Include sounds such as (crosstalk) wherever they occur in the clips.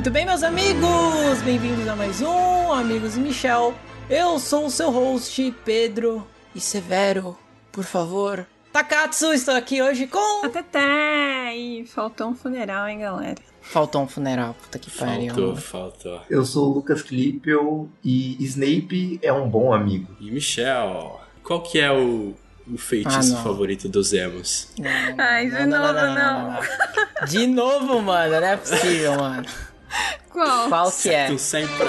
Muito bem, meus amigos! Bem-vindos a mais um Amigos e Michel. Eu sou o seu host, Pedro e Severo. Por favor, Takatsu, estou aqui hoje com. Até E faltou um funeral, hein, galera? Faltou um funeral, puta que pariu. Faltou, faltou. Eu sou o Lucas Klippel e Snape é um bom amigo. E Michel, qual que é o, o feitiço Ah, favorito dos emos? Ai, de novo, não. De novo, mano, não é possível, mano. Qual? Qual que é? Tu sempre...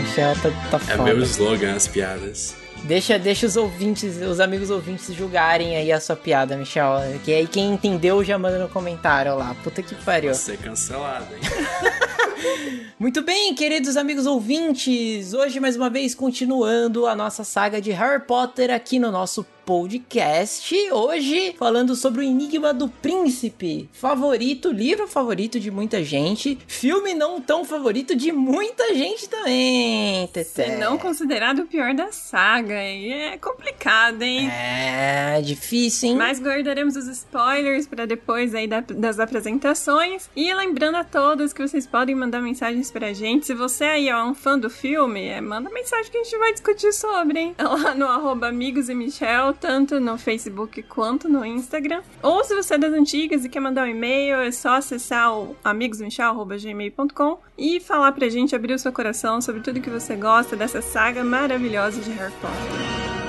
Michel tá, tá É foda. meu slogan, as piadas. Deixa, deixa os ouvintes, os amigos ouvintes julgarem aí a sua piada, Michel. Que aí quem entendeu já manda no comentário lá. Puta que pariu. Vai ser cancelado, hein? (laughs) Muito bem, queridos amigos ouvintes, hoje mais uma vez continuando a nossa saga de Harry Potter aqui no nosso podcast. Hoje falando sobre o Enigma do Príncipe, favorito, livro favorito de muita gente, filme não tão favorito de muita gente também. Teté. Se não considerado o pior da saga, é complicado, hein? É difícil, hein? Mas guardaremos os spoilers para depois aí da- das apresentações. E lembrando a todos que vocês podem mandar mensagens pra gente. Se você aí é um fã do filme, é, manda mensagem que a gente vai discutir sobre, hein? (laughs) Lá no arroba Amigos e Michel, tanto no Facebook quanto no Instagram. Ou se você é das antigas e quer mandar um e-mail, é só acessar o amigosmichel.gmail.com e falar pra gente, abrir o seu coração sobre tudo que você gosta dessa saga maravilhosa de Harry Potter.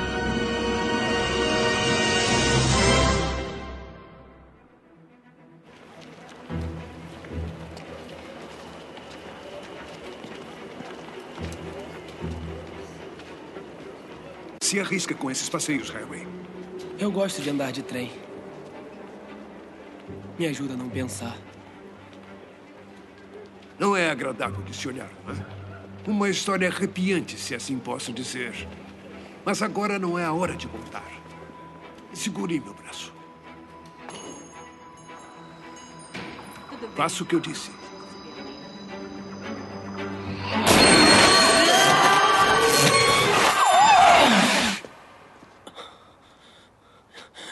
Se arrisca com esses passeios, Harry. Eu gosto de andar de trem. Me ajuda a não pensar. Não é agradável de se olhar, não é? Uma história arrepiante, se assim posso dizer. Mas agora não é a hora de contar. Segure meu braço. Faça o que eu disse.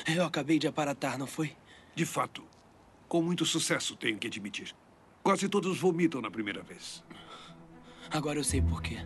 (laughs) Eu acabei de aparatar, não foi? De fato, com muito sucesso, tenho que admitir. Quase todos vomitam na primeira vez. Agora eu sei por quê.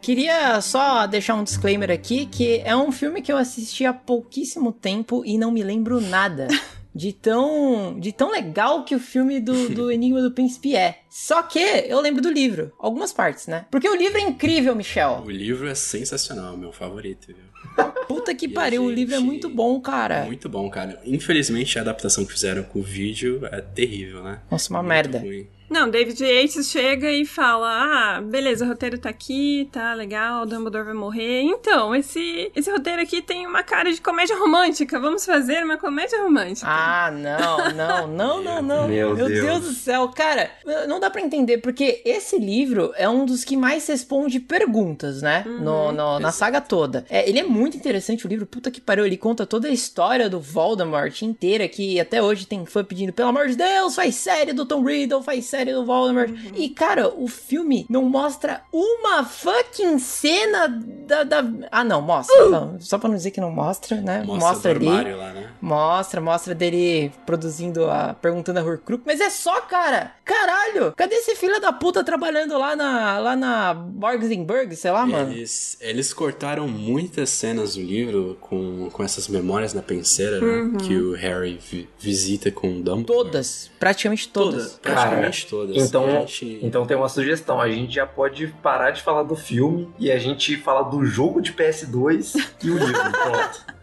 Queria só deixar um disclaimer aqui que é um filme que eu assisti há pouquíssimo tempo e não me lembro nada (laughs) de tão de tão legal que o filme do, do (laughs) Enigma do Príncipe é. Só que eu lembro do livro, algumas partes, né? Porque o livro é incrível, Michel. O livro é sensacional, meu favorito, viu? (laughs) Puta que pariu, o livro é gente- muito bom, cara. Muito bom, cara. Infelizmente, a adaptação que fizeram com o vídeo é terrível, né? Nossa, uma Muito merda. ruim. Não, David Yates chega e fala: Ah, beleza, o roteiro tá aqui, tá legal, o Dumbledore vai morrer. Então, esse, esse roteiro aqui tem uma cara de comédia romântica. Vamos fazer uma comédia romântica. Ah, não, não, não, não, não. (laughs) Meu Deus. Deus. do céu, cara, não dá pra entender, porque esse livro é um dos que mais responde perguntas, né? No, no- na saga toda. É, ele é muito interessante, o livro, puta que pariu, ele conta toda a história do Voldemort inteira, que até hoje tem fã pedindo, pelo amor de Deus, faz série do Tom Riddle, faz série do Voldemort. E, cara, o filme não mostra uma fucking cena da... da- Ah, não, mostra. Não, só pra não dizer que não mostra, né? Mostra, do ali. lá, né? Mostra, mostra dele produzindo a. perguntando a Horcrux. Mas é só, cara! Caralho! Cadê esse filho da puta trabalhando lá na. lá na Borgsenberg, sei lá, mano? Eles, eles cortaram muitas cenas do livro com, com essas memórias na penseira, né? Que o Harry vi- visita com o Dumbledore. Todas, praticamente todas. Todas, praticamente todas. Então, gente- então tem uma sugestão. A gente já pode parar de falar do filme e a gente fala do jogo de PS2 e o livro. Pronto. (laughs)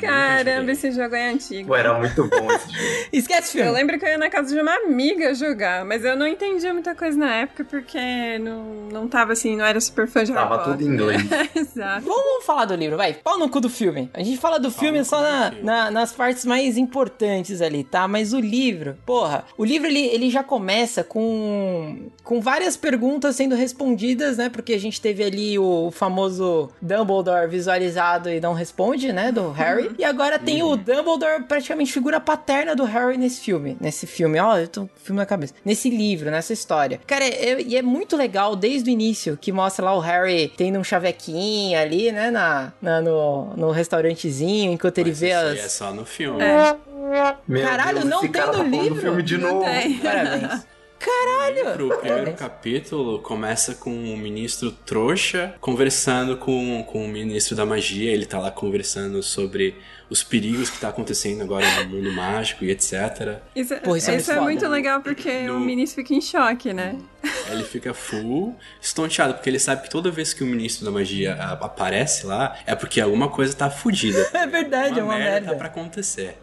Caramba, esse jogo é antigo. Pô, era muito bom esse jogo. (laughs) Esquece o Eu filme. lembro que eu ia na casa de uma amiga jogar, mas eu não entendia muita coisa na época porque não, não tava assim, não era super fã de Harry Tava tudo em inglês. (laughs) Exato. Vamos falar do livro, vai. Pau no cu do filme. A gente fala do filme no só na, filme. na- nas partes mais importantes ali, tá? Mas o livro, porra, o livro ele, ele já começa com, com várias perguntas sendo respondidas, né? Porque a gente teve ali o famoso Dumbledore visualizado e não responde, né? Do Harry. Harry. E agora tem o Dumbledore, praticamente figura paterna do Harry nesse filme. Nesse filme, ó, eu tô com o filme na cabeça. Nesse livro, nessa história. Cara, é- e é, muito legal desde o início, que mostra lá o Harry tendo um chavequinho ali, né, na, na- no, no restaurantezinho, enquanto ele Mas vê isso aí as... é só no filme. Meu Caralho, Deus, não tem cara no tá falando livro? do filme de Não novo. tem. Parabéns. (laughs) Caralho! O primeiro capítulo começa com o ministro trouxa conversando com, com o ministro da magia. Ele tá lá conversando sobre os perigos que tá acontecendo agora no mundo mágico e etc. Isso, Pô, isso é isso é, muito foda. legal porque No- o ministro fica em choque, né? Aí Ele fica full estonteado, porque ele sabe que toda vez que o ministro da magia aparece lá, é porque alguma coisa tá fudida. (laughs) É verdade, é uma merda. tá pra acontecer.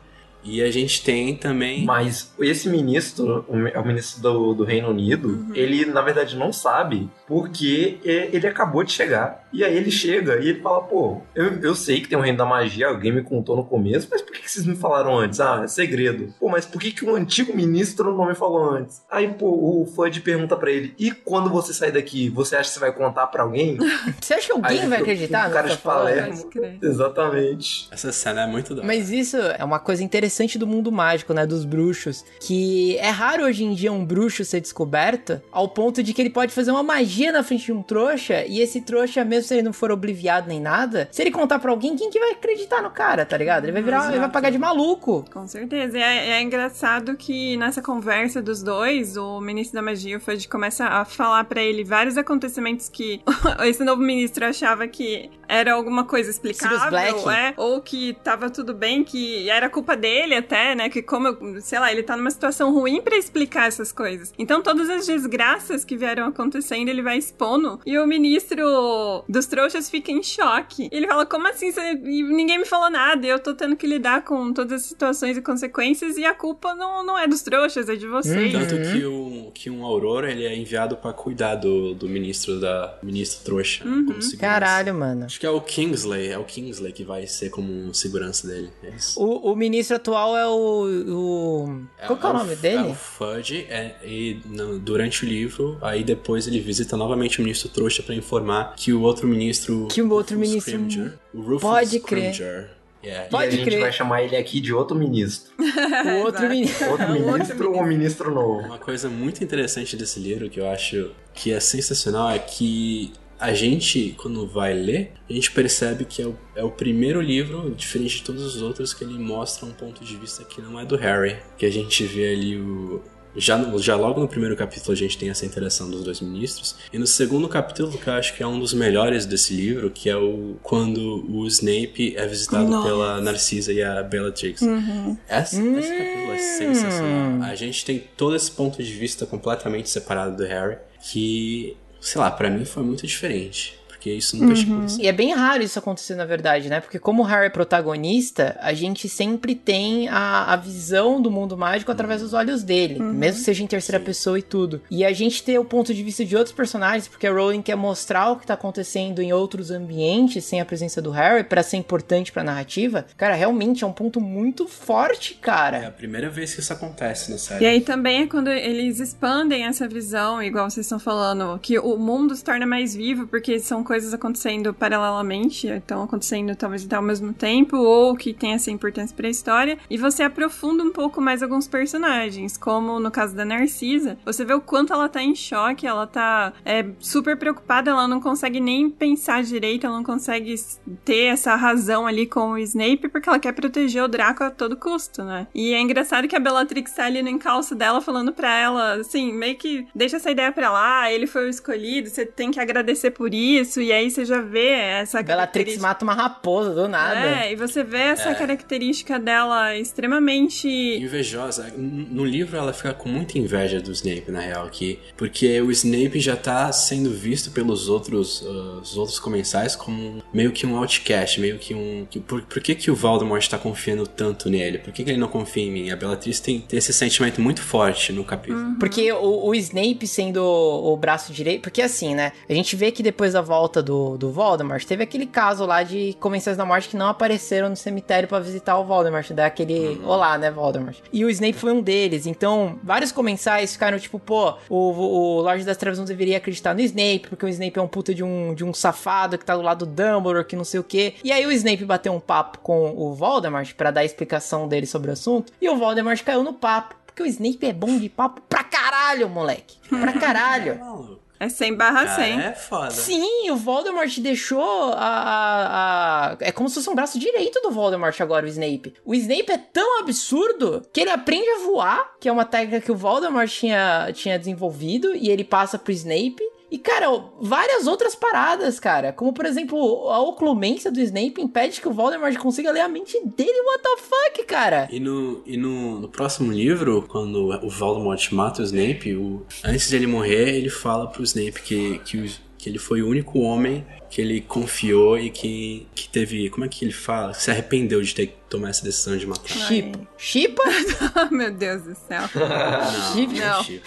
E a gente tem também. Mas esse ministro, o mi- é o ministro do, do Reino Unido, Uhum. ele na verdade não sabe porque é- ele acabou de chegar. E aí ele chega e ele fala: pô, eu, eu sei que tem o Reino da Magia, alguém me contou no começo, mas por que, que vocês me falaram antes? Ah, é segredo. Pô, mas por que, que o antigo ministro não me falou antes? Aí, pô, o Fudge pergunta pra ele: e quando você sair daqui, você acha que você vai contar pra alguém? (laughs) Você acha que alguém Aí vai fica acreditar um no cara de? Palermo. Exatamente. Essa cena é muito da hora. Mas isso é uma coisa interessante do mundo mágico, né? Dos bruxos. Que é raro hoje em dia um bruxo ser descoberto ao ponto de que ele pode fazer uma magia na frente de um trouxa e esse trouxa, mesmo se ele não for obliviado nem nada, se ele contar pra alguém, quem que vai acreditar no cara, tá ligado? Ele vai virar, ele vai pagar de maluco. Com certeza. E é, é engraçado que nessa conversa dos dois, o ministro da magia, o Fudge, começa a falar pra ele vários acontecimentos que (laughs) esse novo ministro achava que era alguma coisa explicável, é, ou que tava tudo bem, que era culpa dele até, né? Que como, eu- sei lá, ele tá numa situação ruim pra explicar essas coisas. Então todas as desgraças que vieram acontecendo, ele vai expondo. E o ministro dos trouxas fica em choque. Ele fala, como assim? Você... ninguém me falou nada. E eu tô tendo que lidar com todas as situações e consequências. E a culpa não, não é dos trouxas, é de vocês. Tanto que, o, que um Aurora ele é enviado pra cuidar do, do ministro da ministro trouxa. Uhum. Como segurança. Caralho, mano. Acho que é o Kingsley, é o Kingsley que vai ser como um segurança dele. É isso. O, o ministro atual é o. o... Qual que é o nome dele? É o Fudge, é, e no- durante o livro, aí depois ele visita novamente o ministro trouxa pra informar que o outro ministro. Que o outro Rufus ministro- Scrimgeour- o Rufus Pode crer. Yeah, Pode e a gente crer. vai chamar ele aqui de outro ministro. (laughs) O outro ministro. Outro É (laughs) outro ministro ou um ministro novo? Uma coisa muito interessante desse livro que eu acho que é sensacional é que a gente, quando vai ler, a gente percebe que é o, é o primeiro livro, diferente de todos os outros, que ele mostra um ponto de vista que não é do Harry. Que a gente vê ali o. Já, já logo no primeiro capítulo a gente tem essa interação dos dois ministros. E no segundo capítulo, que eu acho que é um dos melhores desse livro, que é o quando o Snape é visitado Nossa. pela Narcisa e a Bellatrix. Essa, Esse capítulo é sensacional. A gente tem todo esse ponto de vista completamente separado do Harry, que, sei lá, pra mim foi muito diferente. Porque isso nunca acontecido. E é bem raro isso acontecer, na verdade, né? Porque como o Harry é protagonista, a gente sempre tem a, a visão do mundo mágico através dos olhos dele. Mesmo que seja em terceira Sim. pessoa e tudo. E a gente ter o ponto de vista de outros personagens, porque a Rowling quer mostrar o que tá acontecendo em outros ambientes, sem a presença do Harry, pra ser importante pra narrativa. Cara, realmente é um ponto muito forte, É cara. a primeira vez que isso acontece na série. E aí também é quando eles expandem essa visão, igual vocês estão falando, que o mundo se torna mais vivo, porque são coisas acontecendo paralelamente, estão acontecendo talvez até ao mesmo tempo, ou que tem essa importância pra história, e você aprofunda um pouco mais alguns personagens, como no caso da Narcisa, você vê o quanto ela tá em choque, ela tá é, super preocupada, ela não consegue nem pensar direito, ela não consegue ter essa razão ali com o Snape, porque ela quer proteger o Draco a todo custo, né? E é engraçado que a Bellatrix tá ali no encalço dela, falando pra ela, assim, meio que deixa essa ideia pra lá, ele foi o escolhido, você tem que agradecer por isso, e aí você já vê essa Bellatrix mata uma raposa do nada. É, e você vê essa característica dela extremamente Invejosa. No livro ela fica com muita inveja do Snape, na real, aqui. Porque o Snape já tá sendo visto pelos outros, uh, os outros comensais como meio que um outcast, meio que um. que- por, por que, que o Voldemort tá confiando tanto nele? Por que, que ele não confia em mim? A Bellatrix tem, tem esse sentimento muito forte no capítulo. Porque o, o Snape sendo o, o braço direito. Porque assim, né? A gente vê que depois da volta volta do, do Voldemort, teve aquele caso lá de Comensais da Morte que não apareceram no cemitério para visitar o Voldemort, dar aquele olá, né, Voldemort. E o Snape foi um deles, então vários comensais ficaram tipo, pô, o, o Lorde das Trevas não deveria acreditar no Snape, porque o Snape é um puta de um, de um safado que tá do lado do Dumbledore, que não sei o quê. E aí o Snape bateu um papo com o Voldemort para dar a explicação dele sobre o assunto, e o Voldemort caiu no papo. Porque o Snape é bom de papo pra caralho, moleque. Pra (laughs) caralho. É 100 barra 100. Cara, é foda. Sim, o Voldemort deixou a, a, a- É como se fosse um braço direito do Voldemort agora, o Snape. O Snape é tão absurdo que ele aprende a voar, que é uma técnica que o Voldemort tinha, tinha desenvolvido, e ele passa pro Snape. E, cara, várias outras paradas, cara. Como, por exemplo, a oclumência do Snape impede que o Voldemort consiga ler a mente dele. What the fuck, cara? E, no, e no, no próximo livro, quando o Voldemort mata o Snape, o, antes de ele morrer, ele fala pro Snape que, que, que ele foi o único homem que ele confiou e que, que teve. Como é que ele fala? Se arrependeu de ter tomado essa decisão de matar. Chipa. Chipa? (laughs) Oh, meu Deus do céu. Não, Chip? Não. Chip.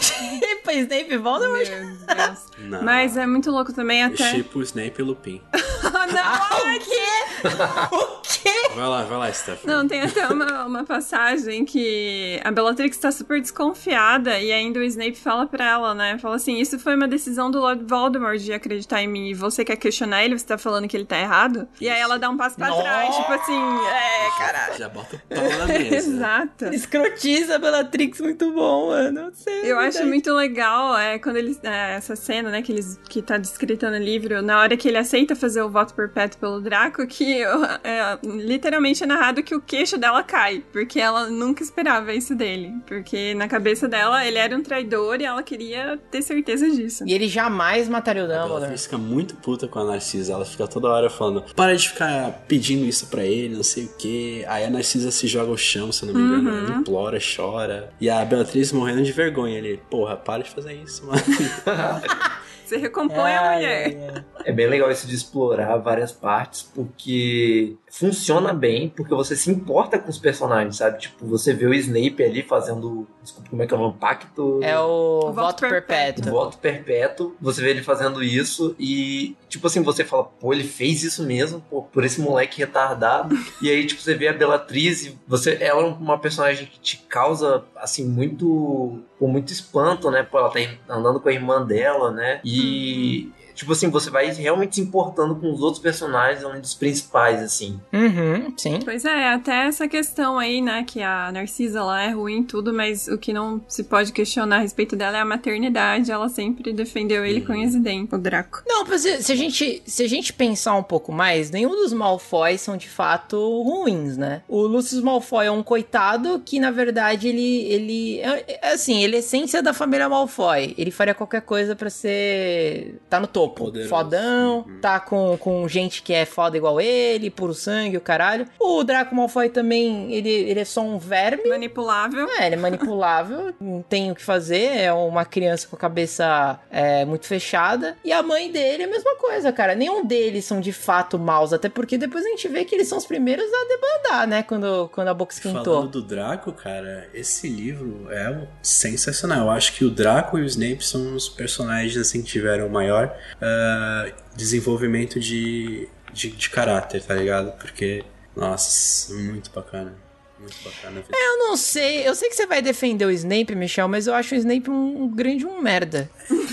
Chipa, Snape e Voldemort? Meu Deus. Não. Mas é muito louco também até. Chipo, Snape e Lupin. (laughs) Não, Ah, o quê? (laughs) o quê? Vai lá, vai lá, Stephanie. Não, tem até uma, uma passagem que a Bellatrix tá super desconfiada e ainda o Snape fala pra ela, né? Fala assim, isso foi uma decisão do Lord Voldemort de acreditar em mim e você quer questionar ele, você tá falando que ele tá errado? E aí ela dá um passo pra Nossa! trás, tipo assim, é, caralho. Já bota o pau na mesa. (laughs) Exato. Escrotiza a Bellatrix, muito bom, mano. Não sei. Eu acho verdade. muito legal é, quando eles. é, essa cena, né, que, eles, que tá descrita no livro, na hora que ele aceita fazer o voto perpétuo pelo Draco, que (laughs) é, literalmente é narrado que o queixo dela cai, porque ela nunca esperava isso dele. Porque na cabeça dela ele era um traidor e ela queria ter certeza disso. E ele jamais mataria o Ela Dumbledore. fica muito puta com a Narcisa. Ela fica toda hora falando: para de ficar pedindo isso pra ele, não sei o que. Aí a Narcisa se joga ao chão, se eu não me engano. Uhum. Ela implora, chora. E a Beatriz morrendo de vergonha. Ele, porra, para de fazer isso, mano. (laughs) Você recompõe a Ai, mulher. ai, ai. É bem legal isso de explorar várias partes, porque funciona bem, porque você se importa com os personagens, sabe? Tipo, você vê o Snape ali fazendo. Desculpa, como é que é o nome? Pacto. É o voto voto perpétuo. Voto perpétuo, você vê ele fazendo isso e, tipo assim, você fala, pô, ele fez isso mesmo, pô, por esse moleque retardado. (laughs) e aí, tipo, você vê a Bellatrix e você, ela é uma personagem que te causa, assim, muito, com muito espanto, né? Pô, ela tá andando com a irmã dela, né? E, tipo assim, você vai realmente se importando com os outros personagens, além dos principais, assim. Uhum, sim. Pois é, até essa questão aí, né, que a Narcisa lá é ruim e tudo, mas o que não se pode questionar a respeito dela é a maternidade. Ela sempre defendeu ele com unhas e dentes, o Draco. Não, mas se, se a gente, se a gente pensar um pouco mais, nenhum dos Malfoy são de fato ruins, né? O Lucius Malfoy é um coitado que, na verdade, ele, ele é, é assim, ele é essência da família Malfoy. Ele faria qualquer coisa pra ser... tá no topo. Poderoso. Fodão, tá com, com gente que é foda igual ele, puro sangue, o caralho. O Draco Malfoy também, ele, ele é só um verme. Manipulável. É, ele é manipulável, (laughs) não tem o que fazer, é uma criança com a cabeça é, muito fechada. E a mãe dele é a mesma coisa, cara. Nenhum deles são de fato maus, até porque depois a gente vê que eles são os primeiros a debandar, né? Quando, quando a boca esquentou. Falando do Draco, cara, esse livro é sensacional. Eu acho que o Draco e o Snape são os personagens assim que tiveram o maior ah, desenvolvimento de, de, de caráter, tá ligado? Porque, nossa, muito bacana. Muito bacana. ver. Eu não sei, eu sei que você vai defender o Snape, Michel, mas eu acho o Snape um, um grande um merda.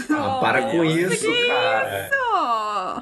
Ah, (laughs) para com isso, cara. Oh,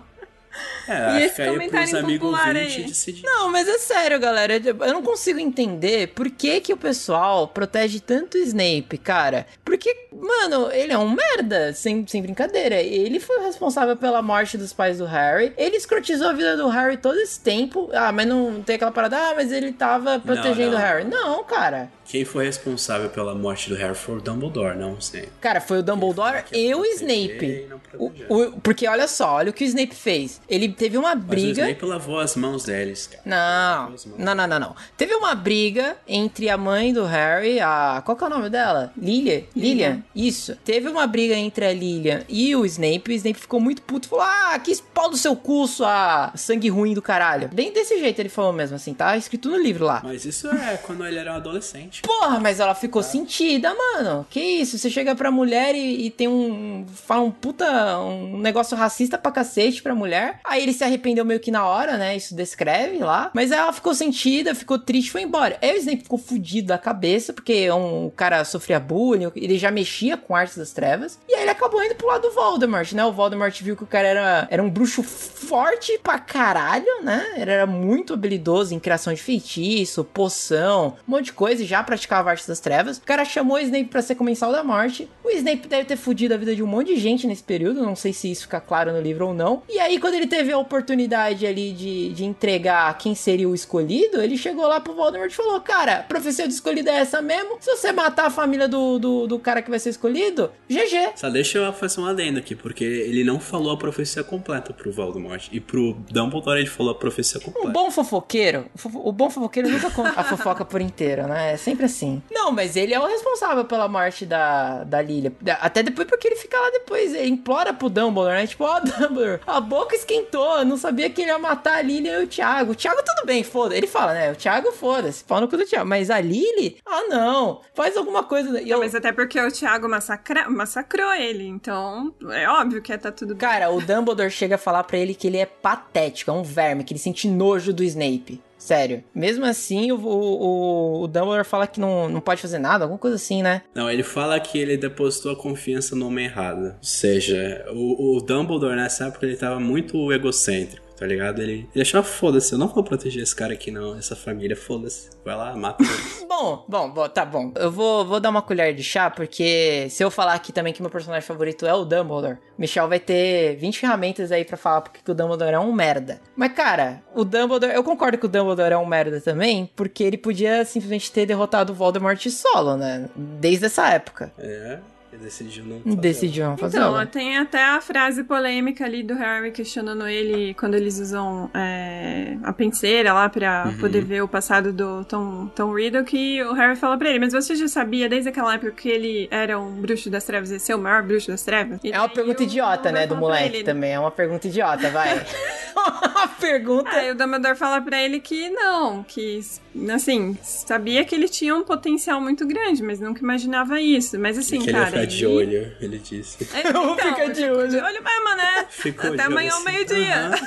É, E esse aí comentário pros amigos impopular aí? decidir. Não, mas é sério, galera. Eu não consigo entender por que, que o pessoal protege tanto o Snape, cara. Porque, mano, ele é um merda, sem, sem brincadeira. Ele foi o responsável pela morte dos pais do Harry. Ele escrotizou a vida do Harry todo esse tempo. Ah, mas não tem aquela parada, ah, mas ele tava protegendo não. o Harry. Não, cara. Quem foi responsável pela morte do Harry foi o Dumbledore, não Snape. Cara, foi o Dumbledore Quem e foi o Snape. e O- o- porque olha só, olha o que o Snape fez. Ele teve uma Mas o briga. Snape lavou as mãos deles, cara. Não, não, não, não, não. Teve uma briga entre a mãe do Harry, a. Qual que é o nome dela? Lilian? Lilian? Isso. Teve uma briga entre a Lilian e o Snape. O Snape ficou muito puto e falou: Ah, que pau do seu cu, sua sangue ruim do caralho. Bem desse jeito ele falou mesmo, assim, tá escrito no livro lá. Mas isso é quando ele era um adolescente. Voldemort. Porra, mas ela ficou sentida, mano. Que isso? Você chega pra mulher e, e tem um. Fala um puta. Um negócio racista pra cacete pra mulher. Aí ele se arrependeu meio que na hora, né? Isso descreve lá. Mas ela ficou sentida, ficou triste foi embora. Aí o Snape ficou fudido da cabeça, porque um cara sofria bullying, ele já mexia com artes das trevas. E aí ele acabou indo pro lado do Voldemort, né? O Voldemort viu que o cara era, era um bruxo forte pra caralho, né? Ele era muito habilidoso em criação de feitiço, poção, um monte de coisa, e já praticava artes das trevas. O cara chamou o Snape pra ser comensal da morte. O Snape deve ter fudido a vida de um monte de gente nesse período, não sei se isso fica claro no livro ou não. E aí, quando ele teve a oportunidade ali de, de entregar quem seria o escolhido, ele chegou lá pro Voldemort e falou: Cara, a profecia do escolhido é essa mesmo. Se você matar a família do, do, do cara que vai ser escolhido, GG. Só deixa eu fazer um adendo aqui, porque ele não falou a profecia completa pro Voldemort. E pro Dumbledore ele falou a profecia completa. Um bom fofoqueiro, o fofo- o bom fofoqueiro nunca conta a fofoca por inteiro, né? É sempre assim. Não, mas ele é o responsável pela morte da, da Lilia. Até depois porque ele fica lá depois, ele implora pro Dumbledore, né? Tipo, ó, (laughs) Dumbledore, a boca esquentou, não sabia que ele ia matar a Lilia e o Thiago. O Thiago tudo bem, foda Ele fala, né? O Thiago, foda-se, pau no cu do Thiago. Mas a Lily, ah não, faz alguma coisa. E eu- Mas até porque o Thiago massacra... massacrou ele, então é óbvio que ia tá tudo bem. Cara, o Dumbledore chega a falar pra ele que ele é patético, é um verme, que ele sente nojo do Snape. Sério. Mesmo assim, o, o, o Dumbledore fala que não, não pode fazer nada, alguma coisa assim, né? Não, ele fala que ele depositou a confiança no homem errado. Ou seja, o, o Dumbledore nessa época ele tava muito egocêntrico, tá ligado? Ele, ele achava, foda-se, eu não vou proteger esse cara aqui não, essa família, foda-se. Vai lá, mata eles. (laughs) Bom, bom, tá bom. Eu vou, vou dar uma colher de chá, porque se eu falar aqui também que meu personagem favorito é o Dumbledore, Michel vai ter 20 ferramentas aí pra falar porque que o Dumbledore é um merda. Mas, cara, o Dumbledore, eu concordo que o Dumbledore é um merda também, porque ele podia simplesmente ter derrotado o Voldemort solo, né? Desde essa época. É, ele decidiu não fazer. Decidiu não fazer. Então, tem até a frase polêmica ali do Harry questionando ele quando eles usam é, a penseira lá pra Uhum. poder ver o passado do Tom, Tom Riddle, que o Harry fala pra ele, mas você já sabia desde aquela época que ele era um bruxo das trevas, esse é o maior bruxo das trevas? E É uma pergunta idiota, né, do moleque ele, também. É uma pergunta idiota, vai. (laughs) (laughs) uma pergunta. Aí o Dumbledore fala pra ele que não, que, assim, sabia que ele tinha um potencial muito grande, mas nunca imaginava isso. Mas assim, que ele ia cara. ficar de ele- olho, ele disse. É, (laughs) Eu vou então, ficar de olho. De olho mesmo, né? Ficou Até amanhã ao assim. meio-dia. Aham.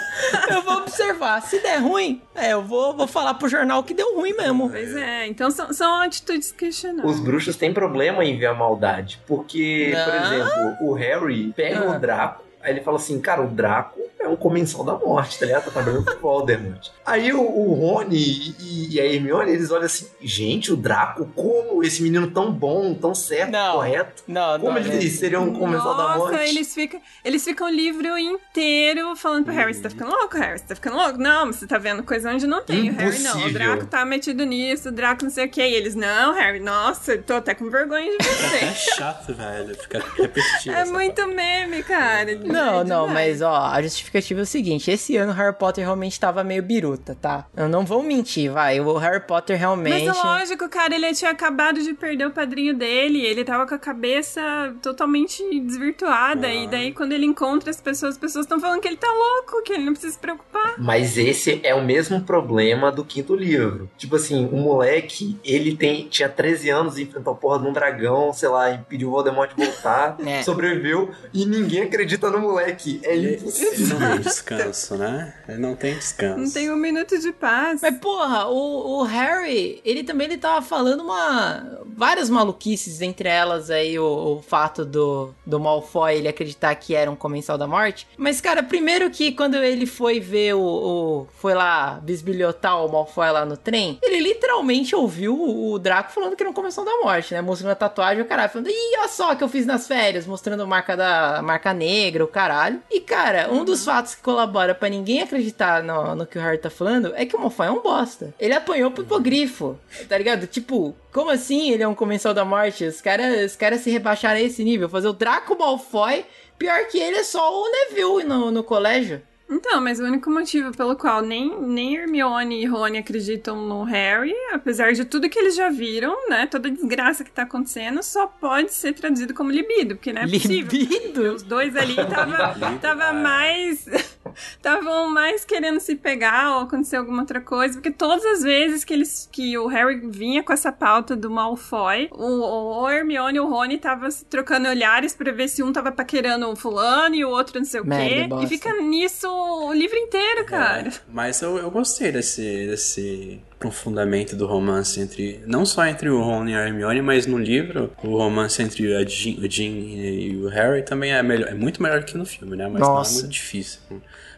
(laughs) Eu vou observar. Se der ruim, é, eu vou, vou falar pro jornal que deu ruim mesmo. Pois é, então são, são atitudes questionáveis. Os bruxos têm problema em ver a maldade. Porque, por Não. exemplo, o Harry pega Ah. o Draco, aí ele fala assim, cara, o Draco é um comensal da morte, tá ligado? Tá trabalhando com o Voldemort. Aí o, o Rony e, e a Hermione, eles olham assim, gente, o Draco, como esse menino tão bom, tão certo, Não. correto? Não, Como não. eles seriam um comensal da morte? Nossa, eles ficam, eles ficam o livro inteiro falando pro Harry, você tá ficando louco, Harry? Você tá ficando louco? Não, mas você tá vendo coisa onde não tem. O Harry não, o Impossível. Draco tá metido nisso, o Draco não sei o que. E eles, não, Harry, nossa, eu tô até com vergonha de (laughs) É você. chato, velho. Fica repetitivo. é muito meme, cara. Não, É não, mas ó, a justificativa é o seguinte: esse ano Harry Potter realmente tava meio biruta, tá? Eu não vou mentir, vai. O Harry Potter realmente. Mas é lógico, cara, ele tinha acabado de perder o padrinho dele, ele tava com a cabeça totalmente desvirtuada, Ah. e daí quando ele encontra as pessoas, as pessoas estão falando que ele tá louco, que ele não precisa se preocupar. Mas esse é o mesmo problema do quinto livro. Tipo assim, o moleque, ele tem, tinha 13 anos e enfrentou a porra de um dragão, sei lá, impediu o Voldemort de voltar, (laughs) É. sobreviveu e ninguém acredita no moleque. É Ele, ele impossível. não tem descanso, né? Ele não tem descanso. Não tem um minuto de paz. Mas porra, o, o Harry, ele também ele tava falando uma várias maluquices, entre elas aí o, o fato do, do Malfoy ele acreditar que era um comensal da morte. Mas cara, primeiro que quando ele foi ver o, o- foi lá bisbilhotar o Malfoy lá no trem, ele literalmente ouviu o, o Draco falando que era um comensal da morte, né? Mostrando a tatuagem, o caralho, falando: "Ih, olha só que eu fiz nas férias", mostrando a marca da a marca negra, o caralho. E cara, um dos fatos que colabora pra ninguém acreditar no, no que o Harry tá falando é que o Malfoy é um bosta. Ele apanhou pro hipogrifo, tá ligado? Tipo, como assim ele é um comensal da morte? Os caras os cara se rebaixaram a esse nível, fazer o Draco Malfoy, pior que ele é só o Neville no, no colégio. Então, mas o único motivo pelo qual nem, nem Hermione e Rony acreditam no Harry, apesar de tudo que eles já viram, né? Toda a desgraça que tá acontecendo, só pode ser traduzido como libido, porque não é possível. Libido? Os dois ali tava, (laughs) tava mais. (laughs) estavam mais querendo se pegar ou acontecer alguma outra coisa, porque todas as vezes que eles que o Harry vinha com essa pauta do Malfoy, o, o Hermione e o Rony estavam se trocando olhares pra ver se um tava paquerando o fulano e o outro não sei o Merda, quê. bosta. E fica nisso o livro inteiro, cara. É, mas eu, eu gostei desse, desse aprofundamento do romance entre. Não só entre o Ron e a Hermione, mas no livro, o romance entre a Jean, o Jean e o Harry também é, melhor, é muito melhor que no filme, né? Mas não Nossa. é muito difícil.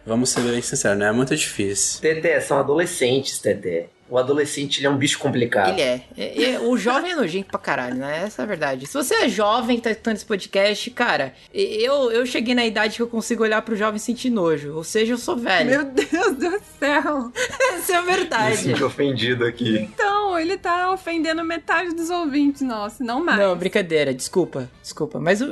Vamos ser bem sinceros, né? É muito difícil. Teté, são adolescentes, Teté. O adolescente ele é um bicho complicado. Ele é. É- é- O jovem é nojento pra caralho, né? Essa é a verdade. Se você é jovem, tá escutando esse podcast, cara, eu, eu cheguei na idade que eu consigo olhar pro jovem e sentir nojo. Ou seja, eu sou velho. Meu Deus do céu. (laughs) Essa é a Me verdade. sinto ofendido aqui. Então, ele tá ofendendo metade dos ouvintes, nossa, não mais. Não, brincadeira, desculpa, desculpa. Mas o,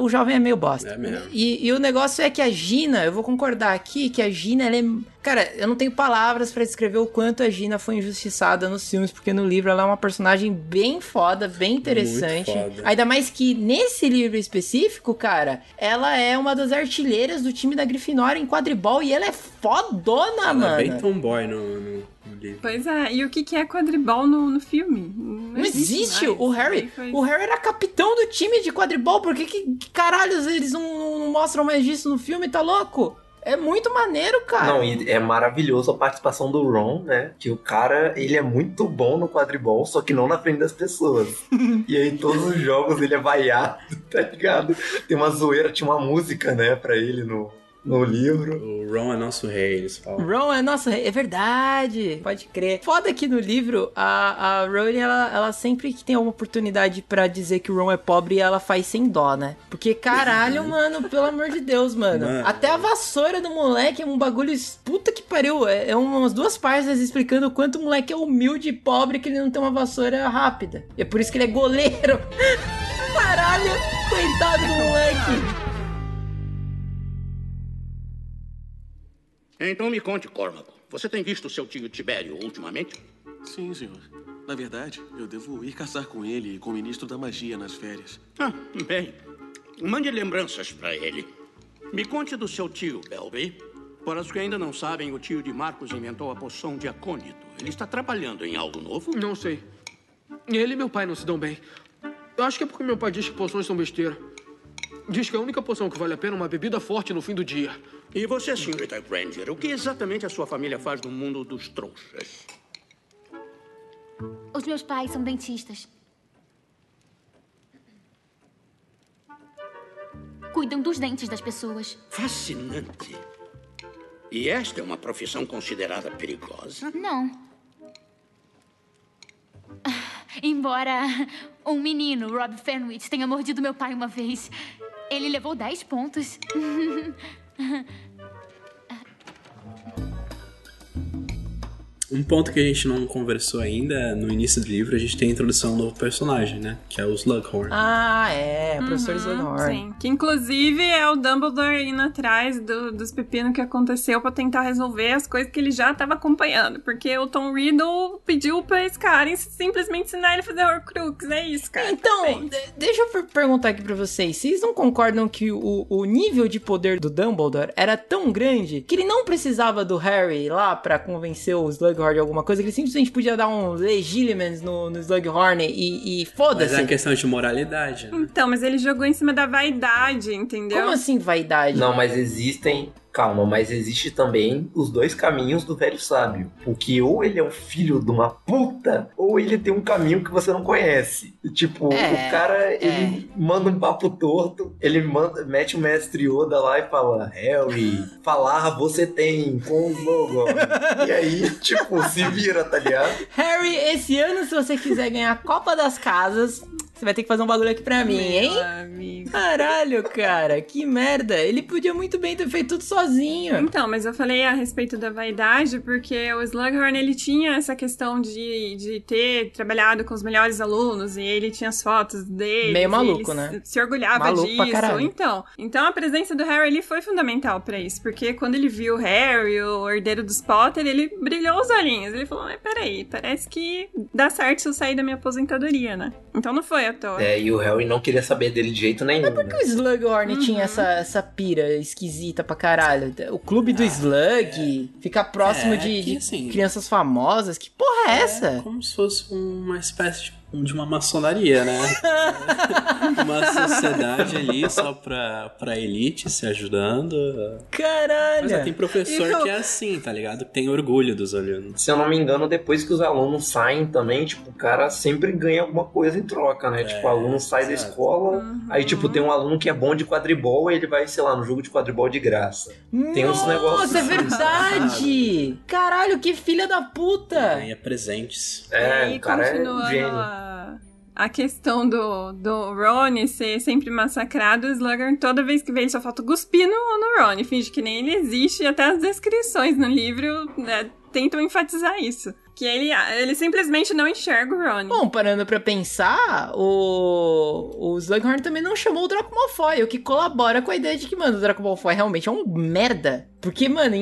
o- jovem é meio bosta. É mesmo. E, e o negócio é que a Gina, eu vou concordar aqui, que a Gina, ela é. Cara, eu não tenho palavras pra descrever o quanto a Gina foi injustiçada nos filmes, porque no livro ela é uma personagem bem foda, bem interessante. foda. Ainda mais que nesse livro específico, cara, ela é uma das artilheiras do time da Grifinória em quadribol e ela é fodona, Ela mano. é bem tomboy no, no. Pois é, e o que, que é quadribol no, no filme? Não existe. mais. O Harry, Foi- o Harry era capitão do time de quadribol. Por que, que que caralhos eles não, não- não mostram mais disso no filme? Tá louco? É muito maneiro, cara. Não, e é maravilhoso a participação do Ron, né? Que o cara, ele é muito bom no quadribol, só que não na frente das pessoas. (laughs) e aí, todos os jogos ele é vaiado, (laughs) tá ligado? Tem uma zoeira, tinha uma música, né, pra ele no, no livro. O Ron é nosso rei, eles falam. Ron é nosso rei. É verdade. Pode crer. Foda que no livro, a, a Rowling, ela, ela sempre que tem uma oportunidade pra dizer que o Ron é pobre, ela faz sem dó, né? Porque caralho, mano, pelo amor de Deus, mano. Mano. Até a vassoura do moleque é um bagulho. Puta que pariu. É, é umas duas páginas explicando o quanto o moleque é humilde e pobre que ele não tem uma vassoura rápida. E é por isso que ele é goleiro. (laughs) Caralho, coitado do moleque. Então me conte, Cormac. Você tem visto seu tio Tibério ultimamente? Sim, senhor. Na verdade, eu devo ir caçar com ele e com o ministro da magia nas férias. Ah, bem. Mande lembranças para ele. Me conte do seu tio, Belby. Para os que ainda não sabem, o tio de Marcos inventou a poção de acônito. Ele está trabalhando em algo novo? Não sei. Ele e meu pai não se dão bem. Eu acho que é porque meu pai diz que poções são besteira. Diz que a única poção que vale a pena é uma bebida forte no fim do dia. E você, senhorita Granger, o que exatamente a sua família faz no mundo dos trouxas? Os meus pais são dentistas. Cuidam dos dentes das pessoas. Fascinante. E esta é uma profissão considerada perigosa? Não. Embora um menino, Rob Fenwick, tenha mordido meu pai uma vez, ele levou 10 pontos. (laughs) Um ponto que a gente não conversou ainda, no início do livro, a gente tem a introdução um novo personagem, né? Que é o Slughorn. Ah, é. Professor Slughorn. Sim, que inclusive é o Dumbledore indo atrás do- dos pepinos que aconteceu pra tentar resolver as coisas que ele já tava acompanhando. Porque o Tom Riddle pediu pra esse cara simplesmente ensinar ele a fazer Horcrux. É isso, cara. Então, deixa eu per- perguntar aqui pra vocês. Vocês não concordam que o, o nível de poder do Dumbledore era tão grande que ele não precisava do Harry lá pra convencer o Slughorn de alguma coisa? Que ele simplesmente podia dar um Legilimens no, no Slughorn e, e Mas foda-se. é a questão de moralidade, né? Então, mas ele jogou em cima da vaidade, entendeu? Como assim vaidade? Não, mas existem. Calma, mas existe também os dois caminhos do velho sábio. Porque ou ele é um filho de uma puta, ou ele tem um caminho que você não conhece. Tipo, É, o cara, ele manda um papo torto, ele manda, mete o mestre Yoda lá e fala: Harry, falar você tem com os logos. (laughs) e aí, tipo, se vira, tá ligado? Harry, esse ano, se você quiser ganhar a Copa das Casas, você vai ter que fazer um bagulho aqui pra mim, hein? Amigo. Caralho, cara, que merda. Ele podia muito bem ter feito tudo sozinho. Então, mas eu falei a respeito da vaidade porque o Slughorn, ele tinha essa questão de, de ter trabalhado com os melhores alunos e ele tinha as fotos dele. Meio maluco, né? Se, se orgulhava Maluco pra disso. caralho. Então, então a presença do Harry ali foi fundamental pra isso, porque quando ele viu o Harry, o herdeiro dos Potter, ele brilhou os olhinhos. Ele falou: "Mas peraí, parece que dá certo se eu sair da minha aposentadoria, né?" Então não foi É, e o Harry não queria saber dele de jeito nenhum. Por que o Slughorn Uhum. tinha essa, essa pira esquisita pra caralho? O clube do Slug, ficar próximo É, de, que, de assim, crianças famosas. Que porra é essa? É como se fosse uma espécie de, de uma maçonaria, né? (laughs) uma sociedade ali só pra, pra elite se ajudando. Caralho! Mas é, tem professor E eu- que é assim, tá ligado? Que tem orgulho dos alunos. Se eu não me engano, depois que os alunos saem também, tipo, o cara sempre ganha alguma coisa em troca, né? tipo, o aluno sai da escola, aí, tipo, tem um aluno que é bom de quadribol, aí ele vai, sei lá, no jogo de quadribol de graça. Tem uns Nossa, negócios é assim, verdade! Caralho, que filha da puta! Ganha presentes. E É, aí, o cara é continuando um gênio. A, questão do, do Ron ser sempre massacrado, o Slughorn, toda vez que vê ele, só falta cuspir no, no Ron. Finge que nem ele existe, e até as descrições no livro né, tentam enfatizar isso. Que ele, ele simplesmente não enxerga o Ron. Bom, parando pra pensar, o, o Slughorn também não chamou o Draco Malfoy, o que colabora com a ideia de que, mano, o Draco Malfoy realmente é um merda. Porque, mano,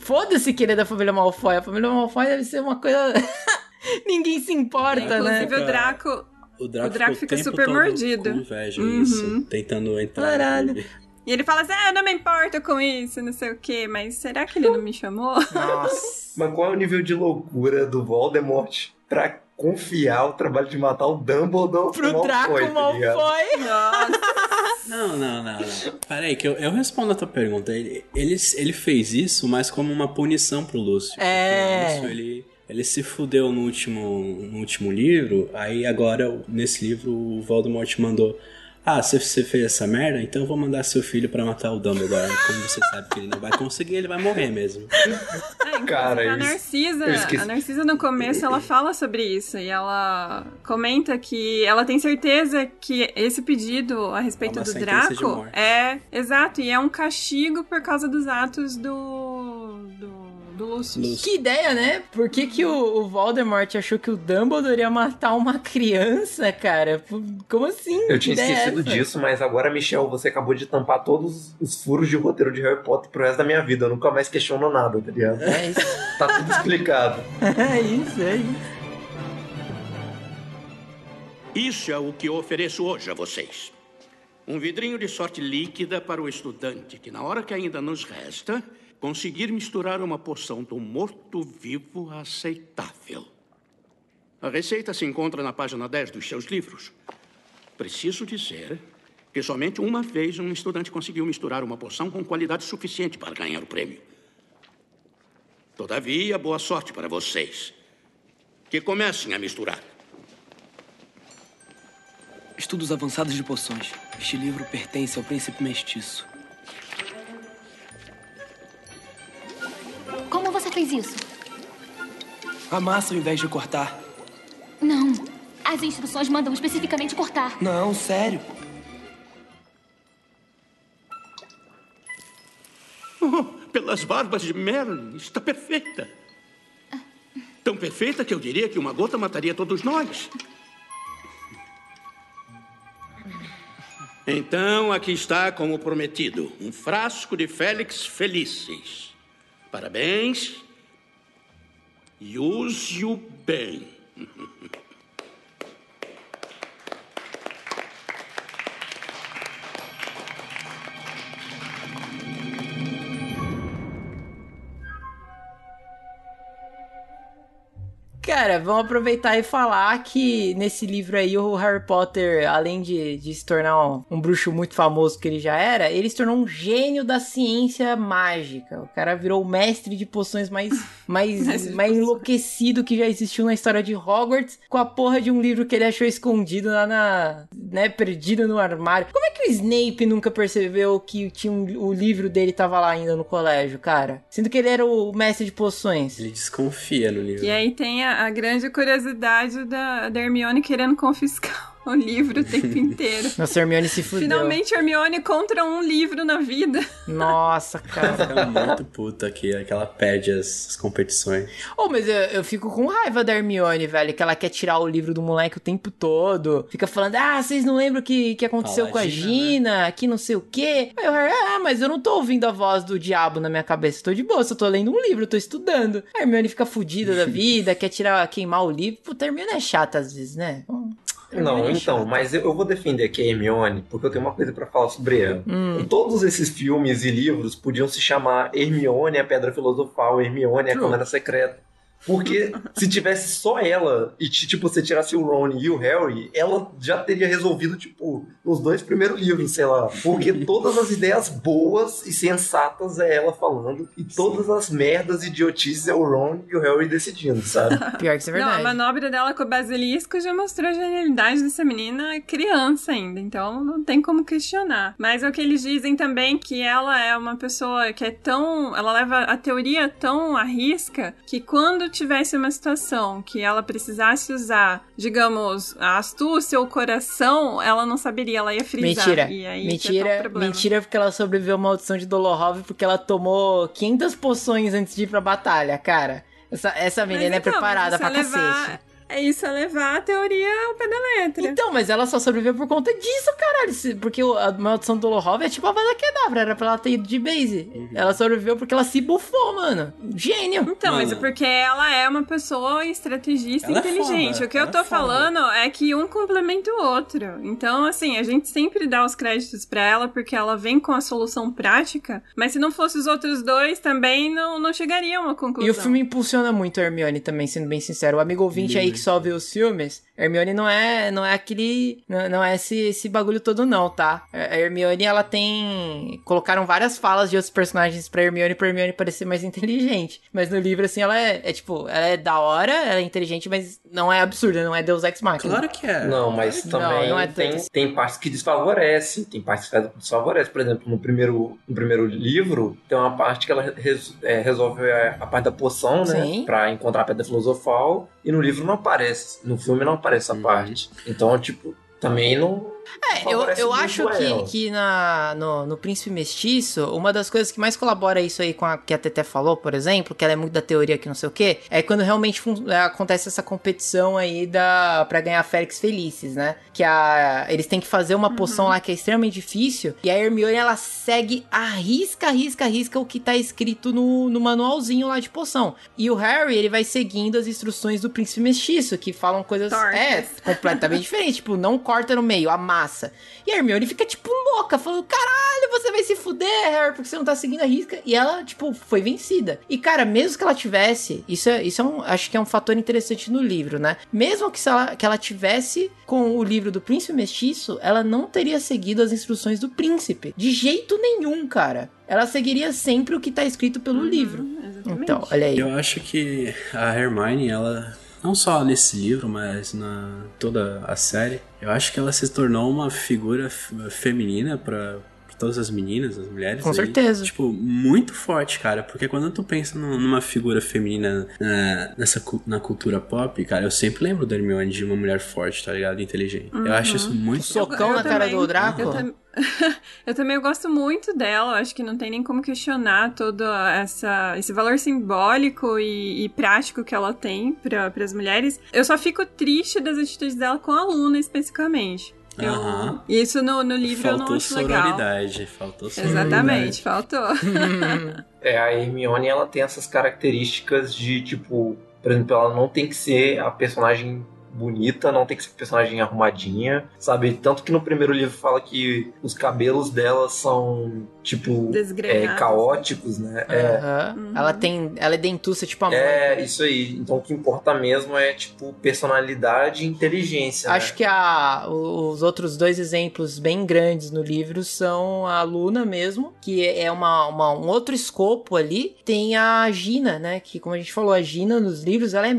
foda-se que ele é da família Malfoy. A família Malfoy deve ser uma coisa... (laughs) (laughs) Ninguém se importa, né? Inclusive, o Draco. O Draco, O Draco ficou fica super todo mordido. Com inveja, Uhum. isso. Tentando entrar. Caralho. E ele fala assim: Ah, eu não me importo com isso, não sei o quê, mas será que ele não me chamou? (laughs) Nossa. Mas qual é o nível de loucura do Voldemort pra confiar o trabalho de matar o Dumbledore Pro Draco tá? Malfoy. Nossa. Não, não, não, não. Peraí, que eu, eu respondo a tua pergunta. Ele, ele, ele fez isso, mas como uma punição pro Lúcio. É. Porque o Lúcio, ele, ele se fudeu no último, no último livro, aí agora, nesse livro, o Voldemort mandou... Ah, você, você fez essa merda? Então eu vou mandar seu filho pra matar o Dumbledore. Como você sabe que ele não vai conseguir, ele vai morrer mesmo. É, Cara, a Narcisa, a Narcisa no começo ela fala sobre isso e ela comenta que ela tem certeza que esse pedido a respeito É do Draco é exato e é um castigo por causa dos atos do do, do Lúcio. Lúcio. Que ideia, né? Por que, que o, o Voldemort achou que o Dumbledore ia matar uma criança, cara? Como assim? Eu tinha é esquecido essa? disso, mas agora, Michel, você acabou de tampar todos os furos de roteiro de Harry Potter pro resto da minha vida. Eu nunca mais questiono nada, tá ligado? É isso, Tá tudo explicado. (laughs) é isso, é isso. Isso é o que eu ofereço hoje a vocês. Um vidrinho de sorte líquida para o estudante que, na hora que ainda nos resta, conseguir misturar uma porção do morto-vivo aceitável. A receita se encontra na página 10 dos seus livros. Preciso dizer que somente uma vez um estudante conseguiu misturar uma porção com qualidade suficiente para ganhar o prêmio. Todavia, boa sorte para vocês. Que comecem a misturar. Estudos avançados de poções. Este livro pertence ao príncipe mestiço. Fez isso? Amassa ao invés de cortar. Não. As instruções mandam especificamente cortar. Não, sério. Oh, pelas barbas de Merlin, está perfeita. Tão perfeita que eu diria que uma gota mataria todos nós. Então, aqui está, como prometido, um frasco de Félix Felices. Parabéns. E use-o bem. Cara, vamos aproveitar e falar que nesse livro aí o Harry Potter, além de, de se tornar um, um bruxo muito famoso que ele já era, ele se tornou um gênio da ciência mágica. O cara virou o mestre de poções mais, (laughs) mais, mais poções. enlouquecido que já existiu na história de Hogwarts, com a porra de um livro que ele achou escondido lá na. né, perdido no armário. Como é que o Snape nunca percebeu que tinha um- o livro dele tava lá ainda no colégio, cara? Sendo que ele era o mestre de poções. Ele desconfia no livro. E aí tem a, a grande curiosidade da, da Hermione querendo confiscar o livro o tempo (laughs) inteiro. Nossa, a Hermione se fudeu. Finalmente Hermione contra um livro na vida. Nossa, cara. Fica muito puta aqui, que ela pede as, as competições. Oh, mas eu, eu fico com raiva da Hermione, velho, que ela quer tirar o livro do moleque o tempo todo. Fica falando, ah, vocês não lembram o que, que aconteceu Fala, com a Gina, Gina, que não sei o quê. Aí o Harry, ah, mas eu não tô ouvindo a voz do diabo na minha cabeça, tô de boa, só tô lendo um livro, tô estudando. A Hermione fica fudida da (laughs) vida, quer tirar, queimar o livro. Puta, a Hermione é chata às vezes, né? Hum. Não, então, mas eu, eu vou defender aqui a Hermione, porque eu tenho uma coisa pra falar sobre ela. Hum. Todos esses filmes e livros podiam se chamar Hermione, a Pedra Filosofal, Hermione, a. Câmara Secreta. Porque se tivesse só ela e, ti- tipo, você tirasse o Ron e o Harry, ela já teria resolvido, tipo, os dois primeiros livros, sei lá. Porque (laughs) todas as ideias boas e sensatas é ela falando, e todas as merdas e idiotices é o Ron e o Harry decidindo, sabe? (laughs) Pior que isso é Não, a verdade. manobra dela com o basilisco já mostrou a genialidade dessa menina criança ainda, então não tem como questionar. Mas é o que eles dizem também que ela é uma pessoa que é tão. Ela leva a teoria tão à risca que quando tivesse uma situação que ela precisasse usar, digamos, a astúcia ou o coração, ela não saberia, ela ia frisar. Mentira. E aí, é mentira, problema. mentira porque ela sobreviveu à maldição de Dolohov porque ela tomou 500 poções antes de ir pra batalha, cara. Essa, essa menina é então, preparada isso pra é levar- cacete. É isso, é levar a teoria ao pé da letra. Então, mas ela só sobreviveu por conta disso, caralho. Porque o- a maldição do Dolohov é tipo a Vada Kedavra, era pra ela ter ido de base. Ela sobreviveu porque ela se bufou, mano. Gênio. Então, mas é porque ela é uma pessoa estrategista Ela é inteligente. foda, o que eu tô é falando é que um complementa o outro. Então, assim, a gente sempre dá os créditos pra ela porque ela vem com a solução prática, mas se não fosse os outros dois, também não, não chegaria a uma conclusão. E o filme impulsiona muito a Hermione também, sendo bem sincero. O amigo ouvinte aí que só os filmes, Hermione não é, não é aquele, não, não é esse, esse bagulho todo não, tá? A Hermione, ela tem, colocaram várias falas de outros personagens pra Hermione, pra Hermione parecer mais (laughs) inteligente. Mas no livro, assim, ela é, é tipo, ela é da hora, ela é inteligente, mas não é absurda, não é Deus Ex Machina. Claro que é. Não, mas Não, também não é tem, tem partes que desfavorece, tem partes que desfavorece. Por exemplo, no primeiro, no primeiro livro, tem uma parte que ela res- é, resolve a, a parte da poção, né? Sim. Pra encontrar a pedra filosofal. E no livro não aparece. No filme não aparece essa parte. Então, tipo, também não. É, eu, eu acho que, que na, no, no Príncipe Mestiço, uma das coisas que mais colabora isso aí com a que a Tete falou, por exemplo, que ela é muito da teoria que não sei o quê, é quando realmente é, acontece essa competição aí da para ganhar Félix Felices, né? Que a, eles têm que fazer uma poção lá que é extremamente difícil, e a Hermione ela segue a risca, risca, risca o que tá escrito no, no manualzinho lá de poção. E o Harry, ele vai seguindo as instruções do Príncipe Mestiço, que falam coisas Tortas. é, completamente (laughs) diferentes, tipo, não corta no meio, amassa. E a Hermione fica, tipo, louca, falando: caralho, você vai se fuder, Harry, porque você não tá seguindo a risca. E ela, tipo, foi vencida. E, cara, mesmo que ela tivesse, isso é, isso é um, acho que é um fator interessante no livro, né? Mesmo que, se ela, que ela tivesse com o livro do Príncipe Mestiço, ela não teria seguido as instruções do príncipe. De jeito nenhum, cara. Ela seguiria sempre o que tá escrito pelo livro. Então, olha aí. Eu acho que a Hermione, ela não só nesse livro, mas na toda a série, eu acho que ela se tornou uma figura feminina pra pra todas as meninas, as mulheres. Com aí. certeza. Tipo, muito forte, cara. Porque quando tu pensa num- numa figura feminina na, nessa, cu- na cultura pop, cara, eu sempre lembro da Hermione de uma mulher forte, tá ligado? Inteligente. Eu acho isso muito Socão na cara do Draco? Eu, (laughs) eu também gosto muito dela. Acho que não tem nem como questionar todo essa, esse valor simbólico e, e prático que ela tem para as mulheres. Eu só fico triste das atitudes dela com a Luna, especificamente. Eu- Aham. Isso no, no livro eu não Faltou acho legal. sororidade. Faltou sororidade. Exatamente, faltou. (laughs) É, a Hermione ela tem essas características de tipo, por exemplo, ela não tem que ser a personagem bonita, não tem que ser personagem arrumadinha, sabe? Tanto que no primeiro livro fala que os cabelos dela são tipo é, caóticos, né? É, Aham. Ela tem. Ela é dentuça, tipo a mãe. é isso aí. Então o que importa mesmo é tipo personalidade e inteligência. Acho né? que a, os outros dois exemplos bem grandes no livro são a Luna mesmo, que é uma, uma- um outro escopo ali. Tem a Gina, né? Que, como a gente falou, a Gina nos livros ela é,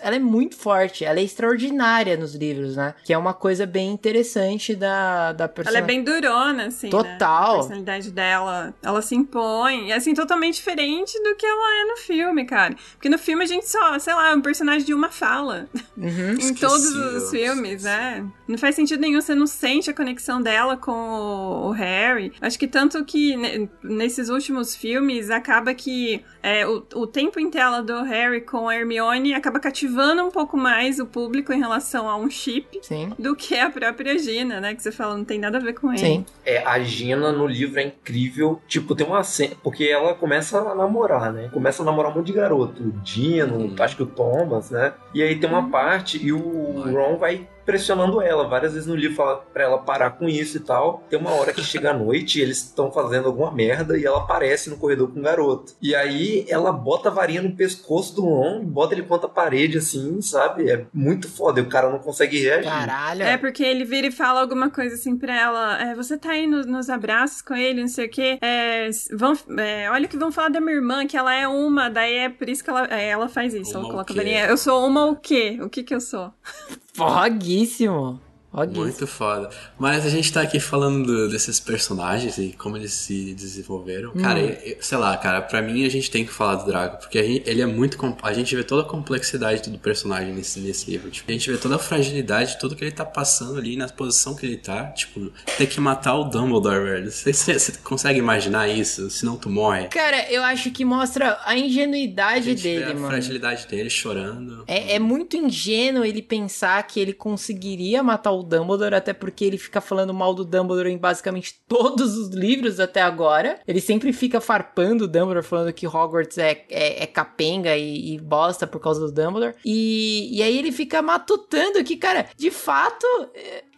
ela é muito forte, ela é extraordinária nos livros, né? Que é uma coisa bem interessante da, da Ela é personagem. bem durona, assim. né? Total. A personalidade dela. Ela se impõe. E, assim, totalmente diferente do que ela é no filme, cara. Porque no filme a gente só, sei lá, é um personagem de uma fala. Uhum. (laughs) em todos os filmes, né? Não faz sentido nenhum, você não sente a conexão dela com o, o Harry. Acho que tanto que ne- nesses últimos filmes acaba que é, o, o tempo em tela do Harry com a Hermione acaba cativando um pouco mais o público em relação a um chip Sim. do que a própria Gina, né? Que você fala, não tem nada a ver com ele. Sim. É, a Gina no livro é incrível. Tipo, tem uma cena. Porque ela começa a namorar, né? Começa a namorar um monte de garoto. O Dino, acho que o Thomas, né? E aí tem uma parte e o Ron vai pressionando ela. Várias vezes no livro fala pra ela parar com isso e tal. Tem uma hora que chega a noite e eles estão fazendo alguma merda e ela aparece no corredor com o garoto. E aí ela bota a varinha no pescoço do Ron, bota ele contra a parede, assim, sabe? É muito foda. E o cara não consegue reagir. Caralho. É porque ele vira e fala alguma coisa assim pra ela. É, você tá aí no- nos abraços com ele, não sei o quê. É, vão, é, olha o que vão falar da minha irmã, que ela é uma. Daí é por isso que ela, é, ela faz isso. Uma ela coloca a varinha. Eu sou uma o quê? O que que eu sou? (laughs) Foguíssimo. Muito foda. Mas a gente tá aqui falando do- desses personagens e como eles se desenvolveram. Cara, Hum. eu- sei lá, cara, pra mim a gente tem que falar do Drago, porque a gente- ele é muito. A gente vê toda a complexidade do personagem nesse, nesse livro. Tipo, a gente vê toda a fragilidade, tudo que ele tá passando ali, na posição que ele tá. Tipo, ter que matar o Dumbledore, velho. Você, você- você consegue imaginar isso? Senão tu morre. Cara, eu acho que mostra a A ingenuidade vê dele, a mano. fragilidade dele chorando. É, é muito ingênuo ele pensar que ele conseguiria matar o Dumbledore, até porque ele fica falando mal do Dumbledore em basicamente todos os livros até agora. Ele sempre fica farpando o Dumbledore, falando que Hogwarts é, é, é capenga e, e bosta por causa do Dumbledore. E, e aí ele fica matutando que, cara, de fato,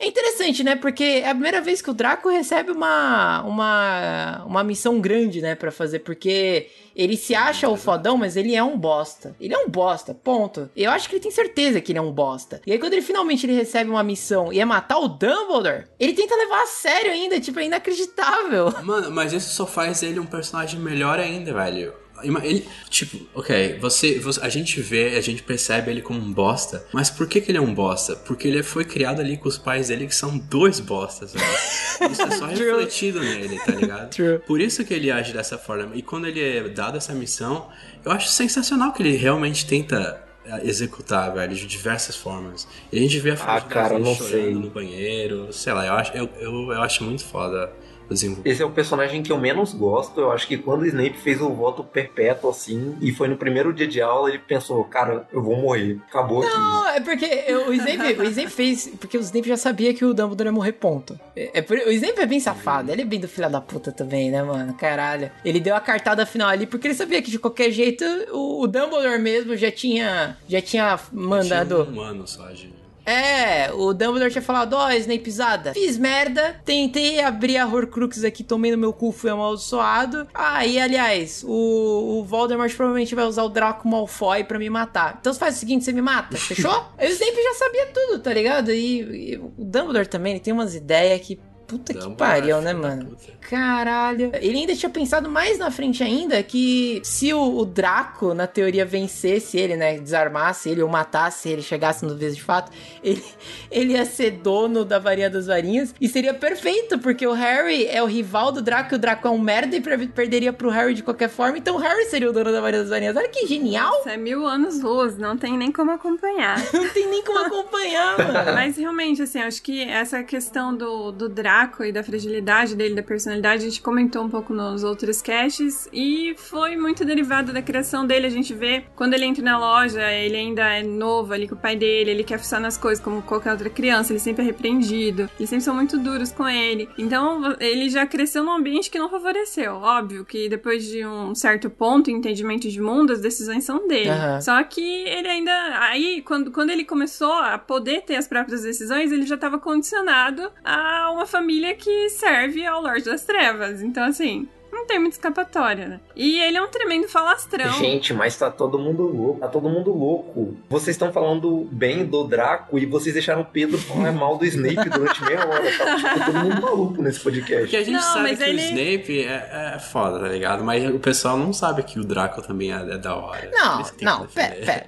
é interessante, né? Porque é a primeira vez que o Draco recebe uma, uma, uma missão grande, né, Pra fazer, porque ele se acha o fodão, mas ele é um bosta. Ele é um bosta, ponto. Eu acho que ele tem certeza que ele é um bosta. E aí quando ele finalmente ele recebe uma missão e é matar o Dumbledore, ele tenta levar a sério ainda, tipo, é inacreditável. Mano, mas isso só faz ele um personagem melhor ainda, velho. Ele, tipo, ok, você, você- a gente vê, a gente percebe ele como um bosta, mas por que, que ele é um bosta? Porque ele foi criado ali com os pais dele que são dois bostas, velho. Isso é só (laughs) refletido nele, tá ligado? True. Por isso que ele age dessa forma. E quando ele é dado essa missão, eu acho sensacional que ele realmente tenta eh, executar, velho, de diversas formas. E a gente vê a Ah, cara, chorando sei. no banheiro, sei lá, eu acho, eu, eu, eu acho muito foda o desenvolvimento. Esse é o personagem que eu menos gosto. Eu acho que quando o Snape fez o voto perpétuo assim, e foi no primeiro dia de aula, ele pensou, cara, eu vou morrer. Acabou aqui. Não, é porque eu- o Snape, o Snape fez. Porque o Snape já sabia que o Dumbledore ia morrer, ponto. É, é o Snape é bem safado, ele é bem do filho da puta também, né, mano? Caralho. Ele deu a cartada final ali porque ele sabia que de qualquer jeito o, o Dumbledore mesmo já tinha. Já tinha mandado. Tinha um ano só de... É, o Dumbledore tinha falado, ó, Snapezada, fiz merda, tentei abrir a Horcrux aqui, tomei no meu cu, fui amaldiçoado. Ah, e aliás, o, o Voldemort provavelmente vai usar o Draco Malfoy pra me matar. Então você faz o seguinte, você me mata, fechou? (laughs) O Snape já sabia tudo, tá ligado? E, e o Dumbledore também, ele tem umas ideias que... Puta que Dumbledore pariu, né, mano? puta. Caralho. Ele ainda tinha pensado mais na frente ainda que se o, o Draco, na teoria, vencesse ele, né? Desarmasse ele ou matasse ele, chegasse no vez de fato, (laughs) ele, ele ia ser dono da varinha das varinhas e seria perfeito, porque o Harry é o rival do Draco e o Draco é um merda e per- perderia pro Harry de qualquer forma, então o Harry seria o dono da varinha das varinhas. Olha que genial! Isso é mil anos luz, não tem nem como acompanhar. (laughs) Não tem nem como acompanhar, mano. Mas realmente, assim, acho que essa questão do, do Draco e da fragilidade dele, da personalidade, a gente comentou um pouco nos outros caches e foi muito derivado da criação dele. A gente vê quando ele entra na loja, ele ainda é novo ali com o pai dele, ele quer fuçar nas coisas como qualquer outra criança, ele sempre é repreendido, eles sempre são muito duros com ele. Então, ele já cresceu num ambiente que não favoreceu. Óbvio que depois de um certo ponto, entendimento de mundo, as decisões são dele. Aham. Só que ele ainda. Aí, quando, quando ele começou a poder ter as próprias decisões, ele já estava condicionado a uma família que serve ao Lorde das Trevas. Então, assim. Não tem muita escapatória, né? E ele é um tremendo falastrão. Gente, mas tá todo mundo louco. Tá todo mundo louco. Vocês estão falando bem do Draco e vocês deixaram o Pedro falar (laughs) mal do Snape durante meia hora. Tá Tá todo mundo maluco nesse podcast. Porque a gente Não, sabe mas que ele- o Snape é, é foda, tá ligado? Mas o pessoal não sabe que o Draco também é, é da hora. Não, não, pera, pera.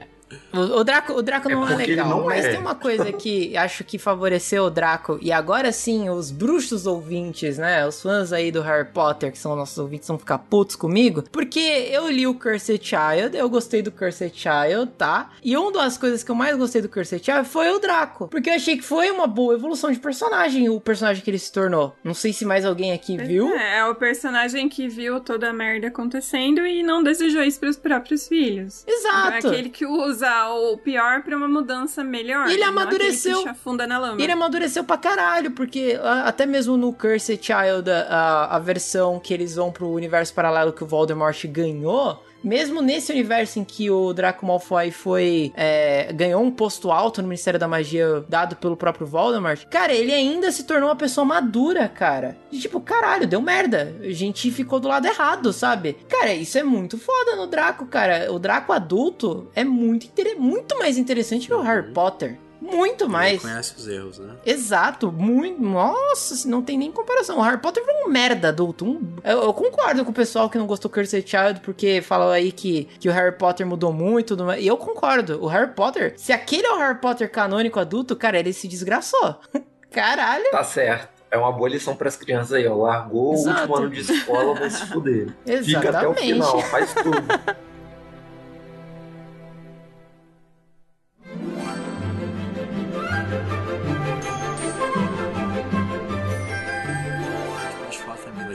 O, o Draco, o Draco É não é legal, não mas é. tem uma coisa que (laughs) acho que favoreceu o Draco, e agora sim, os bruxos ouvintes, né? Os fãs aí do Harry Potter, que são nossos ouvintes, vão ficar putos comigo, porque eu li o Cursed Child, eu gostei do Cursed Child, tá? E uma das coisas que eu mais gostei do Cursed Child foi o Draco, porque eu achei que foi uma boa evolução de personagem, o personagem que ele se tornou. Não sei se mais alguém aqui viu. É, é o personagem que viu toda a merda acontecendo e não desejou isso pros próprios filhos. Exato. É aquele que usa usar o pior pra uma mudança melhor. Ele não amadureceu. aquele que afunda na lama. Ele amadureceu pra caralho, porque até mesmo no Cursed Child, a, a versão que eles vão pro universo paralelo que o Voldemort ganhou, mesmo nesse universo em que o Draco Malfoy foi é, ganhou um posto alto no Ministério da Magia dado pelo próprio Voldemort, cara, ele ainda se tornou uma pessoa madura, cara. E tipo, caralho, deu merda. A gente ficou do lado errado, sabe? Cara, isso é muito foda no Draco, cara. O Draco adulto é muito, inter- muito mais interessante que o Harry Potter. Muito mais. Ele conhece os erros, né? Exato, muito. Nossa, não tem nem comparação. O Harry Potter foi um merda adulto. um- eu, eu concordo com o pessoal que não gostou do Cursed Child, porque falou aí que, que o Harry Potter mudou muito. tudo mais. E eu concordo. O Harry Potter, se aquele é o Harry Potter canônico adulto, cara, ele se desgraçou. (laughs) Caralho. Tá certo. É uma boa lição pras crianças aí, ó. Largou Exato. o último ano de escola, vai se fuder. (laughs) Fica até o Exatamente. final, faz tudo. (laughs)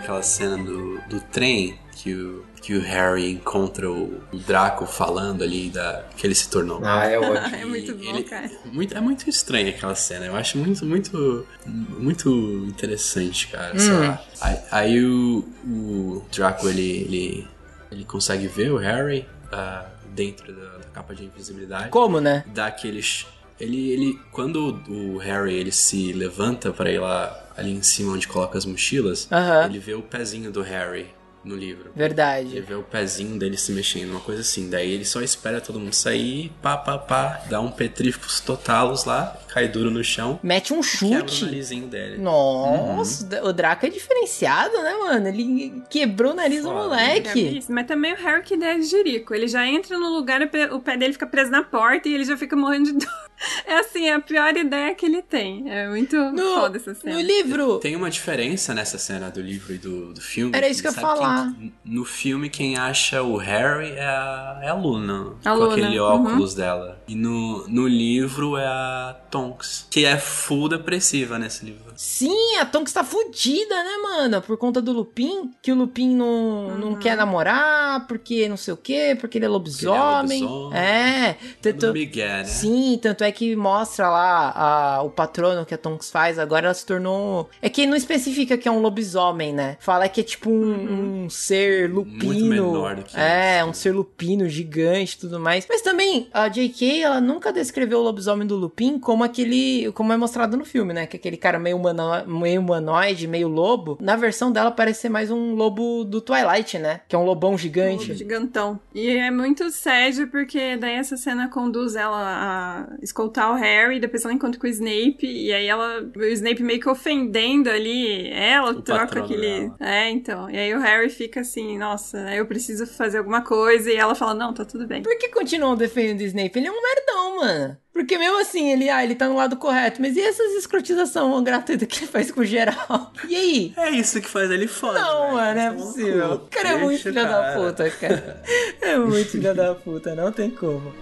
daquela cena do, do trem que o, que o Harry encontra o, o Draco falando ali da, que ele se tornou. Ah, é ótimo. (laughs) É muito bom, Ele- cara. Muito, é muito estranha aquela cena. Eu acho muito, muito, muito interessante, cara. Sei Hum. lá. Aí, aí o, o Draco ele, ele, ele consegue ver o Harry ah, dentro da, da capa de invisibilidade. Como, né? Dá aqueles. Ele, ele, quando o Harry ele se levanta pra ir lá ali em cima onde coloca as mochilas, ele vê o pezinho do Harry no livro. Ele Verdade. vê o pezinho dele se mexendo, uma coisa assim. Daí ele só espera todo mundo sair, pá, pá, pá, dá um petríficos totalos lá, cai duro no chão, Mete um quebra o chute. narizinho dele. Nossa, o Draco é diferenciado, né, mano? Ele quebrou o nariz do moleque. Isso, Mas também o Harry que ideia de jirico. Ele já entra no lugar, o pé- dele fica preso na porta e ele já fica morrendo de (laughs) dor. É assim, é a pior ideia que ele tem. É muito No, foda essa cena. no livro, Tem uma diferença nessa cena do livro e do, do filme. Era isso que eu ia falar. Quem- no filme, quem acha o Harry é a, é a Luna. A com Luna, aquele uhum. óculos dela. E no, no livro é a Tonks. Que é full depressiva nesse livro. Sim, a Tonks tá fudida, né, mano? Por conta do Lupin, que o Lupin não, não quer namorar, porque não sei o quê, porque ele é lobisomem. lobisomem. É, tanto, Miguel, né? Sim, tanto é que mostra lá a- o patrono que a Tonks faz, agora ela se tornou. É que não especifica que é um lobisomem, né? Fala que é tipo um, um ser lupino. menor do que É, um ser lupino gigante e tudo mais. Mas também, a J.K., ela nunca descreveu o lobisomem do Lupin como aquele. como é mostrado no filme, né? Que aquele cara meio, humano, meio humanoide, meio lobo. Na versão dela parece ser mais um lobo do Twilight, né? Que é um lobão gigante. Um Gigantão. E é muito sério porque daí essa cena conduz ela a escoltar o Harry, depois ela encontra com o Snape, e aí ela. O Snape meio que ofendendo ali ela, O troca aquele. dela. É, então. E aí o Harry fica assim, nossa, eu preciso fazer alguma coisa, e ela fala, não, tá tudo bem. Por que continuam defendendo o Snape? Ele é um merdão, mano. Porque mesmo assim, ele, ah, ele tá no lado correto. Mas e essas escrotizações gratuitas que ele faz com geral? E aí? É isso que faz ele foda. Não, mano, é no possível. O cara é muito filho da puta, cara. (laughs) É muito filho da puta, não tem como.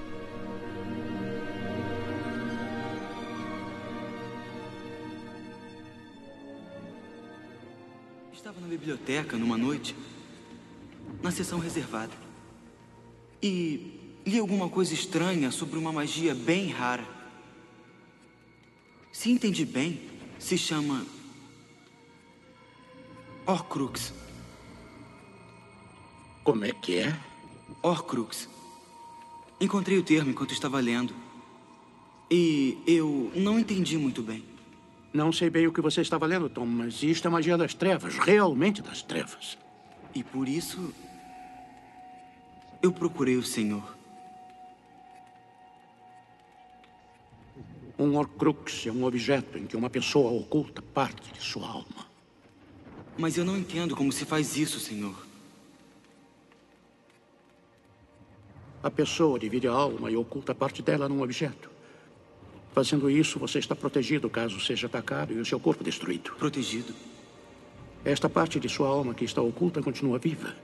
Estava na biblioteca numa noite, na sessão reservada. E li alguma coisa estranha sobre uma magia bem rara. Se entendi bem, se chama Horcrux. Como é que é? Horcrux. Encontrei o termo enquanto estava lendo. E eu não entendi muito bem. Não sei bem o que você estava lendo, Tom, mas isto é magia das trevas, realmente das trevas. E por isso eu procurei o Senhor. Um Horcrux é um objeto em que uma pessoa oculta parte de sua alma. Mas eu não entendo como se faz isso, Senhor. A pessoa divide a alma e oculta parte dela num objeto. Fazendo isso, você está protegido caso seja atacado e o seu corpo destruído. Protegido? Esta parte de sua alma que está oculta continua viva.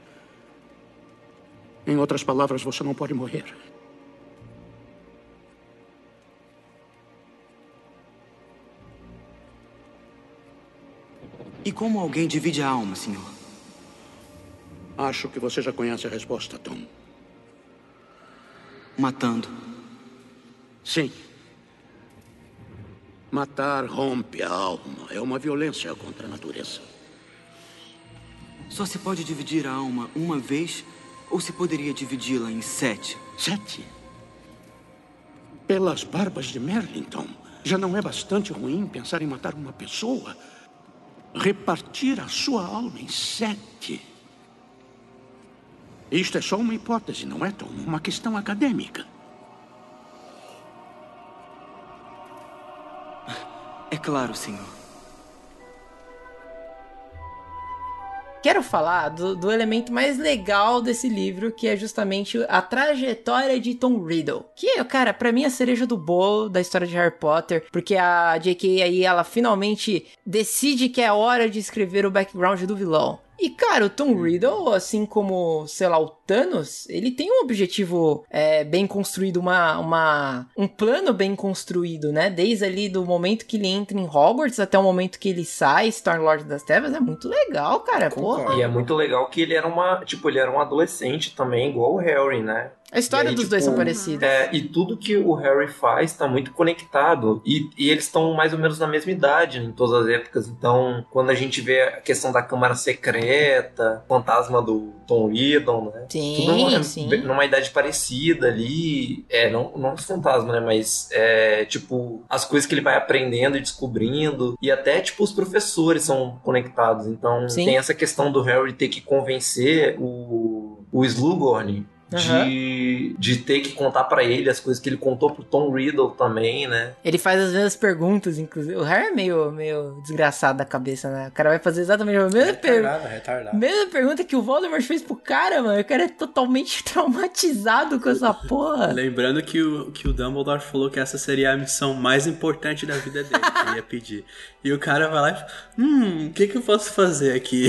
Em outras palavras, você não pode morrer. E como alguém divide a alma, Senhor? Acho que você já conhece a resposta, Tom. Matando. Sim. Matar rompe a alma. É uma violência contra a natureza. Só se pode dividir a alma uma vez ou se poderia dividi-la em sete? Sete? Pelas barbas de Merlington, já não é bastante ruim pensar em matar uma pessoa? Repartir a sua alma em sete. Isto é só uma hipótese, não é, Tom? Uma questão acadêmica. É claro, senhor. Quero falar do, do, elemento mais legal desse livro, que é justamente a trajetória de Tom Riddle. Que, cara, para mim é a cereja do bolo da história de Harry Potter, porque a J.K. aí, ela finalmente decide que é hora de escrever o background do vilão. E, cara, o Tom Riddle, assim como, sei lá, o Thanos, ele tem um objetivo é, bem construído, uma, uma, um plano bem construído, né? Desde ali do momento que ele entra em Hogwarts até o momento que ele sai, se torna Lorde das Trevas, é muito legal, cara, porra. E é muito legal que ele era uma, tipo, ele era um adolescente também, igual o Harry, né? A história aí, dos tipo, dois são parecidas. É, e tudo que o Harry faz tá muito conectado. E, e eles estão mais ou menos na mesma idade em todas as épocas. Então, quando a gente vê a questão da Câmara Secreta, fantasma do Tom Riddle, né? Sim, tudo numa, sim. numa idade parecida ali. É, não, não os fantasmas, né? Mas, é, tipo, as coisas que ele vai aprendendo e descobrindo. E até, tipo, os professores são conectados. Então, Sim. tem essa questão do Harry ter que convencer o, o Slughorn de, de ter que contar pra ele as coisas que ele contou pro Tom Riddle também, né? Ele faz as mesmas perguntas, inclusive. O Harry é meio, meio desgraçado da cabeça, né? O cara vai fazer exatamente a mesma pergunta. Retardado, retardado. Mesma pergunta que o Voldemort fez pro cara, mano. O cara é totalmente (laughs) traumatizado com essa porra. Lembrando que o, que o Dumbledore falou que essa seria a missão mais importante da vida dele, que ele ia pedir. E o cara vai lá e fala, hum, o que, que eu posso fazer aqui?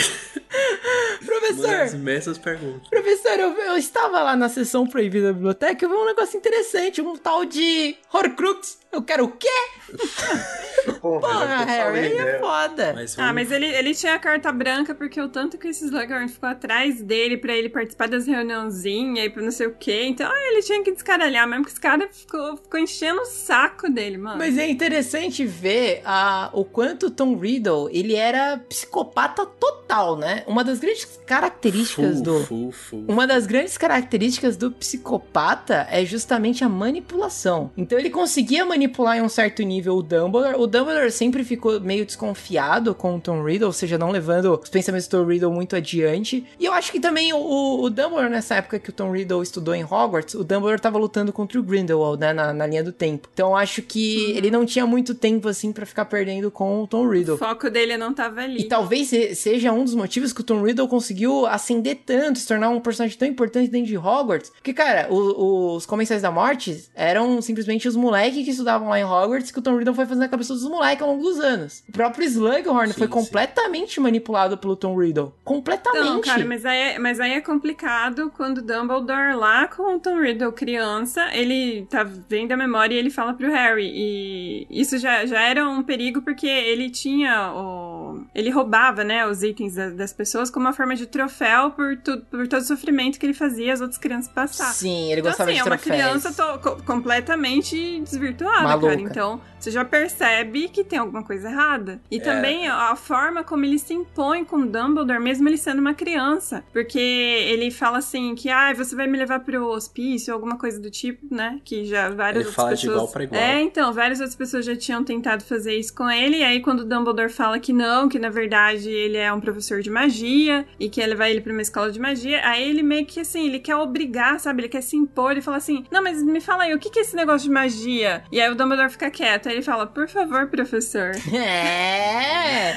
(laughs) Professor! Imensas perguntas. Professor, eu, eu estava lá na sessão proibida da biblioteca e vi um negócio interessante, um tal de Horcrux. Eu quero o quê? (laughs) Porra, Harry, aí é foda. Mas Ah, mas ele, ele tinha a carta branca porque o tanto que esses Slughorn ficou atrás dele pra ele participar das reuniãozinhas e pra não sei o quê. Então ah, ele tinha que descaralhar mesmo, que esse cara ficou, ficou enchendo o saco dele, mano. Mas é interessante ver a, o quanto o Tom Riddle, ele era psicopata total, né? Uma das grandes características Fu, do... fu, fu. Uma das grandes características do psicopata é justamente a manipulação. Então ele conseguia manipular em um certo nível o Dumbledore. O Dumbledore sempre ficou meio desconfiado com o Tom Riddle, ou seja, não levando os pensamentos do Tom Riddle muito adiante. E eu acho que também o, o Dumbledore, nessa época que o Tom Riddle estudou em Hogwarts, o Dumbledore tava lutando contra o Grindelwald, né, na, na linha do tempo. Então eu acho que ele não tinha muito tempo, assim, pra ficar perdendo com o Tom Riddle. O foco dele não tava ali. E talvez se- seja um dos motivos que o Tom Riddle conseguiu ascender tanto, se tornar um personagem tão importante dentro de Hogwarts. Porque, cara, o- os Comensais da Morte eram simplesmente os moleques que estudavam lá em Hogwarts que o Tom Riddle foi fazendo na cabeça dos moleques ao longo dos anos. O próprio Slughorn foi completamente manipulado pelo Tom Riddle. Completamente. Não, cara, mas aí, é- mas aí é complicado quando o Dumbledore, lá com o Tom Riddle criança, ele tá vendo a memória e ele fala pro Harry. E isso já, já era um perigo porque ele tinha o. Ele roubava, né, os itens da- das pessoas como uma forma de troféu por, tu, por todo o sofrimento que ele fazia as outras crianças passar. Sim, ele Então, gostava assim, de é uma troféus. criança to- completamente desvirtuada, Maluca. cara. Então, você já percebe que tem alguma coisa errada. E É. também a, forma como ele se impõe com Dumbledore, mesmo ele sendo uma criança. Porque ele fala assim que, ah, você vai me levar pro hospício, alguma coisa do tipo, né? Que já várias Ele outras fala de pessoas... igual pra igual. É, então, várias outras pessoas já tinham tentado fazer isso com ele. E aí, quando o Dumbledore fala que não, que na verdade ele é um professor de magia e quer levar ele pra uma escola de magia, aí ele meio que assim, ele quer obrigar, sabe? Ele quer se impor, ele fala assim: Não, mas me fala aí, o que que é esse negócio de magia? E aí o Dumbledore fica quieto, aí ele fala: Por favor, professor. (laughs) É.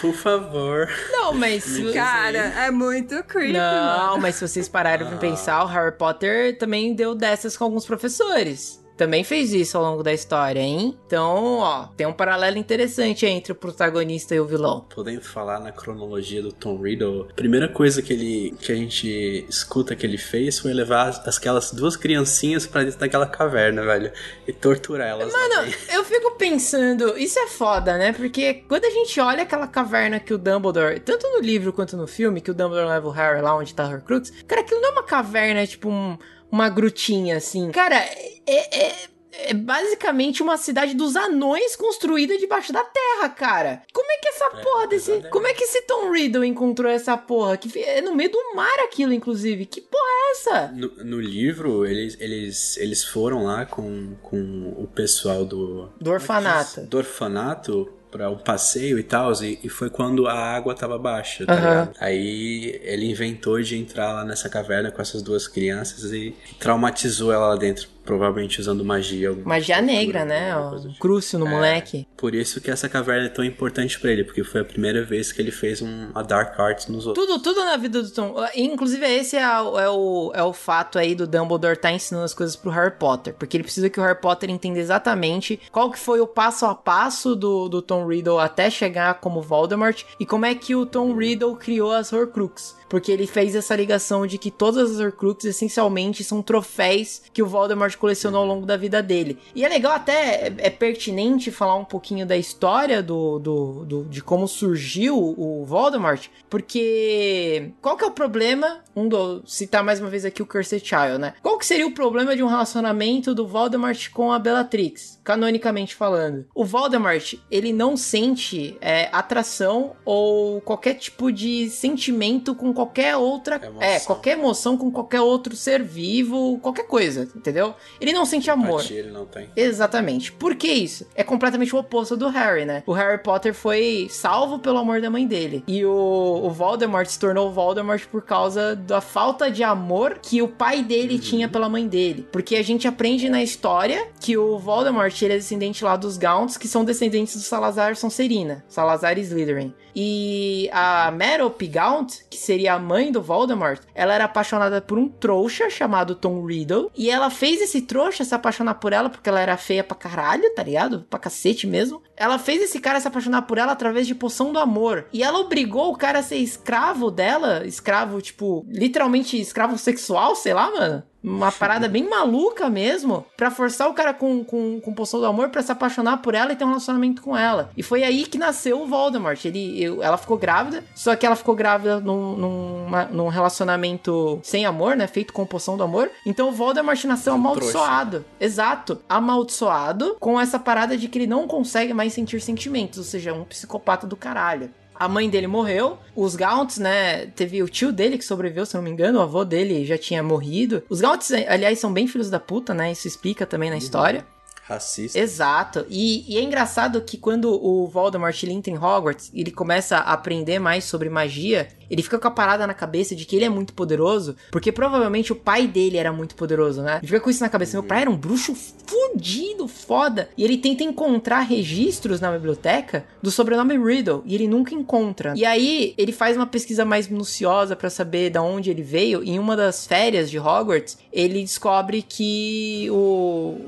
Por favor. Não, mas. Cara, é muito creepy, Não, mano. mas se vocês pararem pra pensar, o Harry Potter também deu dessas com alguns professores. Também fez isso ao longo da história, hein? Então, ó, tem um paralelo interessante entre o protagonista e o vilão. Podendo falar na cronologia do Tom Riddle, a primeira coisa que ele que a gente escuta que ele fez foi levar as- aquelas duas criancinhas pra dentro daquela caverna, velho, e torturar elas. Mano, (laughs) eu fico pensando, isso é foda, né? Porque quando a gente olha aquela caverna que o Dumbledore, tanto no livro quanto no filme, que o Dumbledore leva o Harry lá onde tá o Horcrux, cara, aquilo não é uma caverna, é tipo um- uma grutinha, assim. Cara, é- é- é basicamente uma cidade dos anões construída debaixo da terra, cara. Como é que essa É, porra desse. Como é que esse Tom Riddle encontrou essa porra? Que é no meio do mar aquilo, inclusive. Que porra é essa? No, no livro, eles, eles, eles foram lá com, com o pessoal do. Do orfanato. Do orfanato pra um passeio e tal, e, e foi quando a água tava baixa, tá Aham. ligado? Aí ele inventou de entrar lá nessa caverna com essas duas crianças e traumatizou ela lá dentro, provavelmente usando magia. Magia negra, né? coisa. Crucio no É. moleque. Por isso que essa caverna é tão importante pra ele, porque foi a primeira vez que ele fez um, uma Dark Arts nos outros. Tudo, tudo na vida do Tom. Inclusive, esse é, o- é o, é o fato aí do Dumbledore tá ensinando as coisas pro Harry Potter. Porque ele precisa que o Harry Potter entenda exatamente qual que foi o passo a passo do, do Tom Riddle até chegar como Voldemort e como é que o Tom Riddle criou as Horcrux. Porque ele fez essa ligação de que todas as Horcrux essencialmente são troféus que o Voldemort colecionou ao longo da vida dele. E é legal até, é, é pertinente falar um pouquinho da história do, do, do- de como surgiu o Voldemort, porque qual que é o problema? Um do, citar mais uma vez aqui o Cursed Child, né? Qual que seria o problema de um relacionamento do Voldemort com a Bellatrix, canonicamente falando? O Voldemort, ele não sente é, atração ou qualquer tipo de sentimento com qualquer outra, Emoção. é, qualquer emoção com qualquer outro ser vivo, qualquer coisa, entendeu? Ele não sente amor. Empatia ele não tem. Exatamente. Por que isso? É completamente o oposto do Harry, né? O Harry Potter foi salvo pelo amor da mãe dele. E o, o Voldemort se tornou Voldemort por causa da falta de amor que o pai dele tinha pela mãe dele. Porque a gente aprende na história que o Voldemort ele é descendente lá dos Gaunts, que são descendentes do Salazar Sonserina. Salazar Slytherin. E a Merope Gaunt, que seria a mãe do Voldemort, ela era apaixonada por um trouxa chamado Tom Riddle. E ela fez esse trouxa se apaixonar por ela porque ela era feia pra caralho, tá ligado? Pra cacete mesmo. Ela fez esse cara se apaixonar por ela através de poção do amor. E ela obrigou o cara a ser escravo dela. Escravo, tipo, literalmente escravo sexual, sei lá, mano. Uma parada bem maluca mesmo, pra forçar o cara com, com, com poção do amor pra se apaixonar por ela e ter um relacionamento com ela. E foi aí que nasceu o Voldemort. Ele, eu- ela ficou grávida, só que ela ficou grávida num, numa- num relacionamento sem amor, né? Feito com poção do amor. Então o Voldemort nasceu amaldiçoado. Exato. Amaldiçoado com essa parada de que ele não consegue mais sentir sentimentos, ou seja, é um psicopata do caralho. A mãe dele morreu, os Gaunts, né? Teve o tio dele que sobreviveu, se não me engano, o avô dele já tinha morrido. Os Gaunts, aliás, são bem filhos da puta, né? Isso explica também na história. Racista. Exato. E, e é engraçado que quando o Voldemort ele entra em Hogwarts ele começa a aprender mais sobre magia, ele fica com a parada na cabeça de que ele é muito poderoso, porque provavelmente o pai dele era muito poderoso, né? Ele fica com isso na cabeça. Meu pai era um bruxo fudido, foda. E ele tenta encontrar registros na biblioteca do sobrenome Riddle, e ele nunca encontra. E aí ele faz uma pesquisa mais minuciosa pra saber da onde ele veio. E em uma das férias de Hogwarts, ele descobre que o,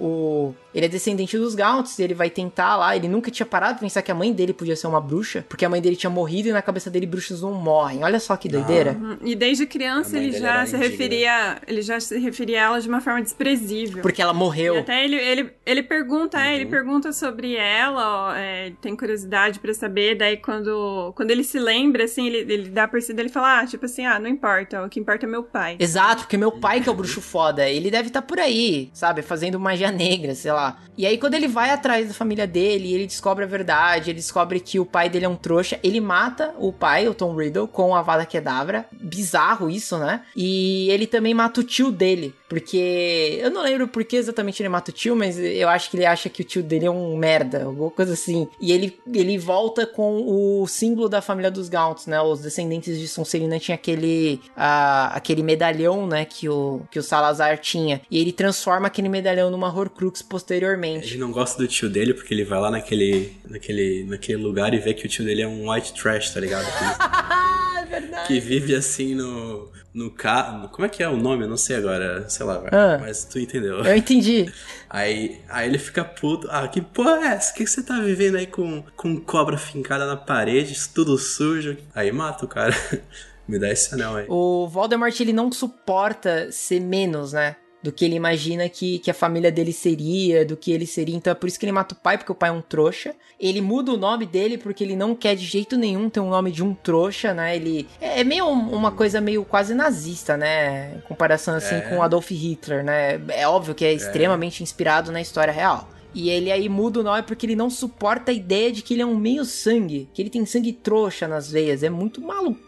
o ele é descendente dos Gaunts ele vai tentar lá. Ele nunca tinha parado de pensar que a mãe dele podia ser uma bruxa, porque a mãe dele tinha morrido e na cabeça dele bruxas não morrem. Olha só que doideira. Uhum. E desde criança ele já se referia, ele já se referia a ela de uma forma desprezível. Porque ela E morreu. até ele, ele, ele pergunta, é, Uhum. ele pergunta sobre ela, ó, é, tem curiosidade pra saber, daí quando, quando ele se lembra, assim, ele, ele dá a percebida, ele fala, ah, tipo assim, ah, não importa, o que importa é meu pai. Exato, porque meu pai que é o (laughs) bruxo foda, ele deve estar por aí, sabe, fazendo magia negra, sei lá. E aí quando ele vai atrás da família dele, ele descobre a verdade, ele descobre que o pai dele é um trouxa, ele mata o pai, o Tom Riddle, com a Vada Kedavra. Bizarro isso, né? E ele também mata o tio dele, porque eu não lembro por que exatamente ele mata o tio, mas eu acho que ele acha que o tio dele é um merda, alguma coisa assim. E ele, ele volta com o símbolo da família dos Gaunts, né? Os descendentes de Sonserina tinha aquele ah, aquele medalhão, né, que o que o Salazar tinha. E ele transforma aquele medalhão numa Horcrux posteriormente. Ele não gosta do tio dele porque ele vai lá naquele, naquele, naquele lugar e vê que o tio dele é um white trash, tá ligado? (laughs) Verdade. Que vive assim no. no carro. Como é que é o nome? Eu não sei agora. Sei lá. Ah. Mas tu entendeu. Eu entendi. (laughs) Aí, aí ele fica puto. Ah, que porra é essa? O que, que você tá vivendo aí com, com cobra fincada na parede, tudo sujo? Aí mata o cara. (laughs) Me dá esse anel aí. O Voldemort ele não suporta ser menos, né? Do que ele imagina que, que a família dele seria, do que ele seria. Então é por isso que ele mata o pai, porque o pai é um trouxa. Ele muda o nome dele porque ele não quer de jeito nenhum ter um nome de um trouxa, né? Ele é, é meio uma coisa meio quase nazista, né? Em comparação assim É. com Adolf Hitler, né? É óbvio que é extremamente inspirado na história real. E ele aí muda o nome porque ele não suporta a ideia de que ele é um meio sangue, que ele tem sangue trouxa nas veias. É muito maluco.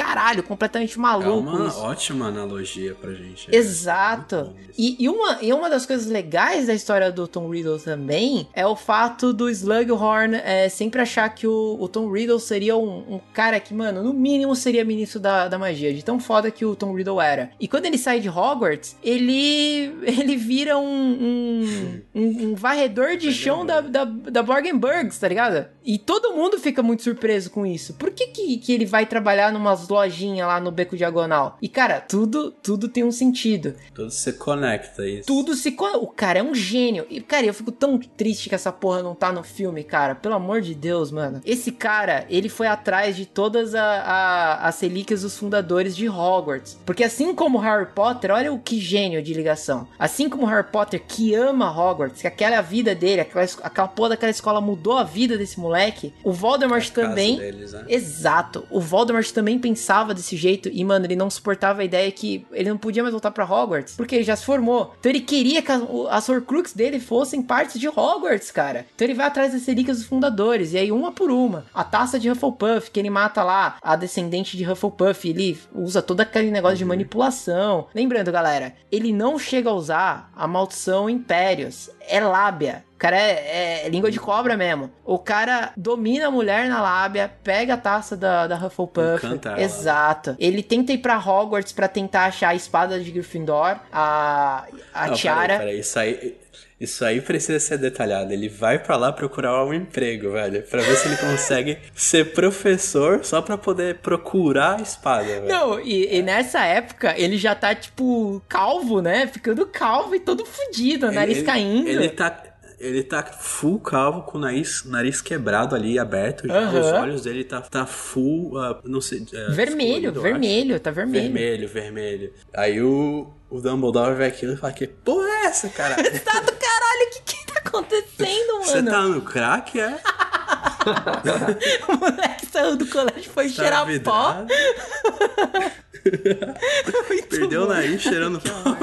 Caralho, completamente É maluco uma isso. ótima analogia pra gente. é. Exato. E, e uma, e uma das coisas legais da história do Tom Riddle também é o fato do Slughorn é, sempre achar que o, o Tom Riddle seria um, um cara que, mano, no mínimo seria ministro da, da magia, de tão foda que o Tom Riddle era. E quando ele sai de Hogwarts, ele (laughs) ele vira um, um, um- um varredor de chão da, da, da Borgenbergs, tá ligado? E todo mundo fica muito surpreso com isso. Por que, que, que ele vai trabalhar numas lojinhas lá no Beco Diagonal? E, cara, tudo, tudo tem um sentido. Tudo se conecta isso. Tudo se. con- O cara é um gênio. E, cara, eu fico tão triste que essa porra não tá no filme, cara. Pelo amor de Deus, mano. Esse cara, ele foi atrás de todas a- a- as relíquias dos fundadores de Hogwarts. Porque assim como Harry Potter, olha o que gênio de ligação. Assim como Harry Potter, que ama Hogwarts, que aquela é a vida dele, aquela, aquela porra daquela escola mudou a vida desse moleque, o Voldemort casa também. deles, né? Exato. O Voldemort também pensava desse jeito e, mano, ele não suportava a ideia que ele não podia mais voltar pra Hogwarts, porque ele já se formou. Então ele queria que as Horcrux dele fossem partes de Hogwarts, cara. Então ele vai atrás das relíquias dos fundadores, e aí uma por uma. A taça de Hufflepuff, que ele mata lá a descendente de Hufflepuff, ele usa todo aquele negócio de manipulação. Lembrando, galera, ele não chega a usar a maldição Impérios. É lábia. O cara é, é língua de cobra mesmo. O cara domina a mulher na lábia, pega a taça da, da Hufflepuff. Encanta. Exato. Ele tenta ir pra Hogwarts pra tentar achar a espada de Gryffindor, a, a Não, tiara. Peraí, peraí, isso aí. Isso aí precisa ser detalhado. Ele vai pra lá procurar um emprego, velho. Pra ver se ele consegue (laughs) ser professor só pra poder procurar a espada, velho. Não, e, e nessa época ele já tá, tipo, calvo, né? Ficando calvo e todo fudido, nariz ele, caindo. Ele tá. Ele tá full calvo, com o nariz, nariz quebrado ali, aberto. Aham. Os olhos dele tá, tá full. ah, não sei. ah, Vermelho, escuro, vermelho, tá vermelho. Vermelho, vermelho. Aí o, o Dumbledore vê aquilo e fala: Que porra é essa, cara? (laughs) tá do caralho, o que que tá acontecendo, mano? Você tá no crack, é? (laughs) o moleque saiu do colégio e foi Tá cheirar pó. (laughs) Perdeu o nariz cheirando pó.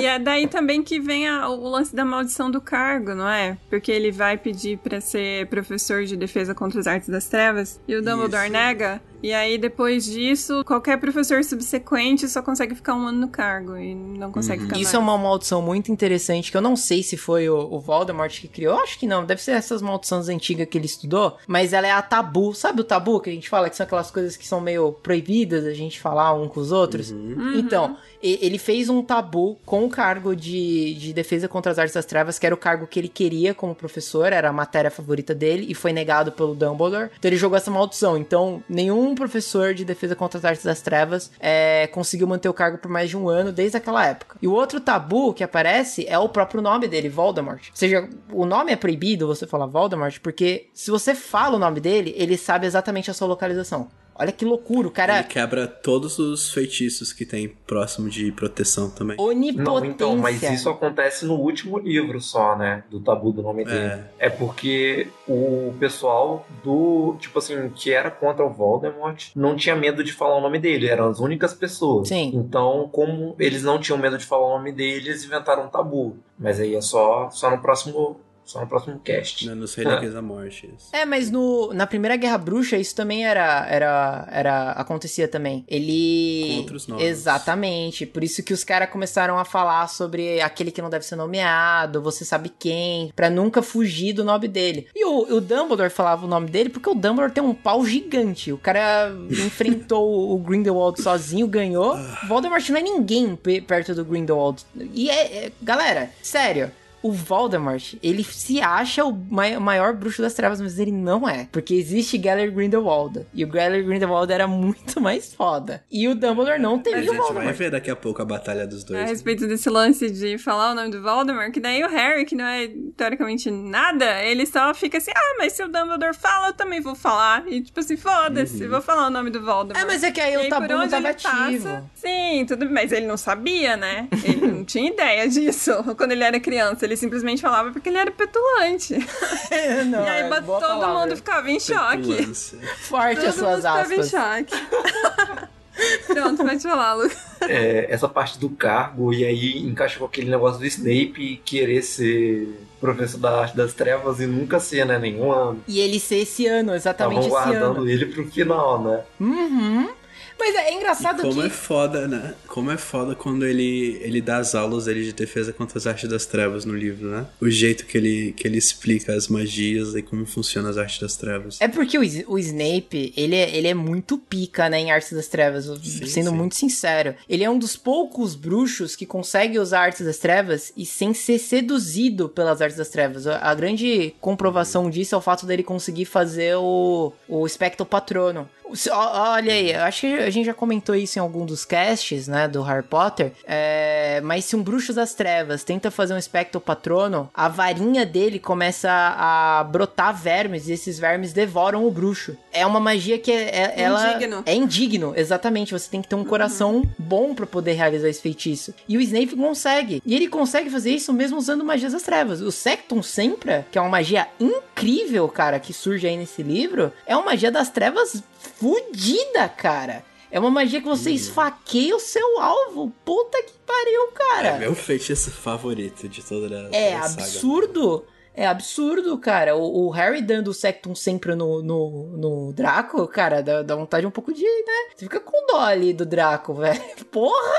E é daí também que vem a- o lance da maldição do cargo, não é? Porque ele vai pedir pra ser professor de defesa contra as artes das trevas e o Dumbledore Isso. nega. E aí depois disso, qualquer professor subsequente só consegue ficar um ano no cargo e não consegue ficar Isso é mais. uma maldição muito interessante que eu não sei se foi o, o Voldemort que criou. Acho que não, deve ser essas maldições antigas que ele estudou. Mas ela é a tabu. Sabe o tabu que a gente fala que são aquelas coisas que são meio proibidas a gente falar um com os outros? Então, e- ele fez um tabu com o cargo de, de defesa contra as artes das trevas, que era o cargo que ele queria como professor, era a matéria favorita dele, e foi negado pelo Dumbledore. Então ele jogou essa maldição. Então, nenhum professor de defesa contra as artes das trevas é, conseguiu manter o cargo por mais de um ano desde aquela época. E o outro tabu que aparece é o próprio nome dele, Voldemort. Ou seja, o nome é proibido você falar Voldemort, porque se você fala o nome dele, ele sabe exatamente a sua localização. Olha que loucura, o cara Ele quebra todos os feitiços que tem próximo de proteção também. onipotência. Não, então, mas isso acontece no último livro só, né? Do tabu do nome dele. É porque o pessoal do, tipo assim, que era contra o Voldemort não tinha medo de falar o nome dele, eram as únicas pessoas. Sim. Então, como eles não tinham medo de falar o nome dele, eles inventaram um tabu. Mas aí é só, só no próximo. Só no próximo cast. Nos Relíquias da Morte. isso. É, mas no, na Primeira Guerra Bruxa isso também era, era, era acontecia também. Ele Com outros nomes. Exatamente, por isso que os caras começaram a falar sobre aquele que não deve ser nomeado, você sabe quem, pra nunca fugir do nome dele. E o, o Dumbledore falava o nome dele porque o Dumbledore tem um pau gigante. O cara (laughs) enfrentou o Grindelwald sozinho, ganhou. Voldemort não é ninguém pe- perto do Grindelwald. E é, é- galera, sério, o Voldemort, ele se acha o mai- maior bruxo das trevas, mas ele não é. Porque existe Gellert Grindelwald. E o Gellert Grindelwald era muito (laughs) mais foda. E o Dumbledore não A temia o gente vai Voldemort. ver daqui a pouco a batalha dos A dois. respeito desse lance de falar o nome do Voldemort, que daí o Harry, que não é teoricamente nada, ele só fica assim, ah, mas se o Dumbledore fala, eu também vou falar. E tipo assim, foda-se, Uhum. vou falar o nome do Voldemort. É, mas é que aí o tabu não tava ele passa- ativo. sim, tudo mas ele não sabia, né? Ele (laughs) não tinha ideia disso quando ele era criança. Ele simplesmente falava porque ele era petulante. (laughs) não, e aí é todo palavra. mundo ficava em choque. (laughs) Forte Todo as suas mundo ficava em aspas. choque. (laughs) Pronto, pode falar, Lu. É, essa parte do cargo, e aí encaixa com aquele negócio do Snape querer ser professor da arte das trevas e nunca ser, né? Nenhum ano. E ele ser esse ano, exatamente Estavam esse guardando ano. ele pro final, né? Uhum. Mas é engraçado Como que. é foda, né? Como é foda quando ele, ele dá as aulas dele de defesa contra as artes das trevas no livro, né? O jeito que ele, que ele explica as magias e como funcionam as artes das trevas. É porque o, o Snape, ele é, ele é muito pica, né, em Artes das Trevas, sendo sim. muito sincero. Ele é um dos poucos bruxos que consegue usar Artes das Trevas e sem ser seduzido pelas Artes das Trevas. A, grande comprovação disso é o fato dele conseguir fazer o, o Spectro Patrono. Olha aí, eu acho que a gente já comentou isso em algum dos casts, né, do Harry Potter. É, mas se um bruxo das trevas tenta fazer um espectro patrono, a varinha dele começa a brotar vermes e esses vermes devoram o bruxo. É uma magia que é, é- ela Indigno. é indigno, exatamente. Você tem que ter um coração bom pra poder realizar esse feitiço. E o Snape consegue. E ele consegue fazer isso mesmo usando magias das trevas. O Sectum Sempra, que é uma magia incrível, cara, que surge aí nesse livro, é uma magia das trevas fudida, cara. É uma magia que você esfaqueia o seu alvo. Puta que pariu, cara. É meu feitiço favorito de toda a É toda a saga. absurdo. É absurdo, cara. O, o Harry dando o Sectum sempre no, no, no Draco, cara, dá, dá vontade um pouco de, né? Você fica com dó ali do Draco, (laughs) velho. Porra!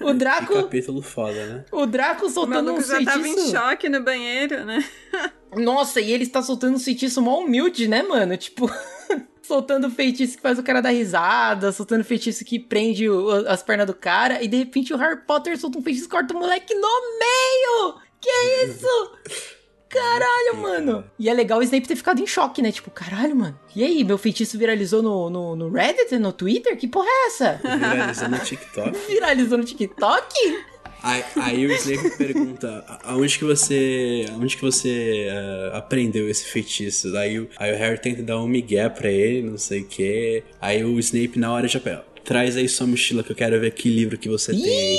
O Que Draco, capítulo foda, né? o Draco O soltando um maluco já tava em feitiço. choque no banheiro, né? (laughs) Nossa, e ele está soltando um feitiço mó humilde, né, mano? Tipo, (laughs) soltando feitiço que faz o cara dar risada, soltando feitiço que prende o- as pernas do cara, e de repente o Harry Potter solta um feitiço que corta o moleque no meio! Que isso? Caralho, mano. E é legal o Snape ter ficado em choque, né? Tipo, caralho, mano. E aí, meu feitiço viralizou no, no, no Reddit, no Twitter? Que porra é essa? Viralizando no TikTok. Viralizou no TikTok? (laughs) Aí, aí o Snape pergunta "A- aonde que você. Aonde que você eh, aprendeu esse feitiço? Aí, o- aí o Harry tenta dar um migué pra ele, não sei o que. Aí o Snape na hora já pega. Traz aí sua mochila que eu quero ver que livro que você tem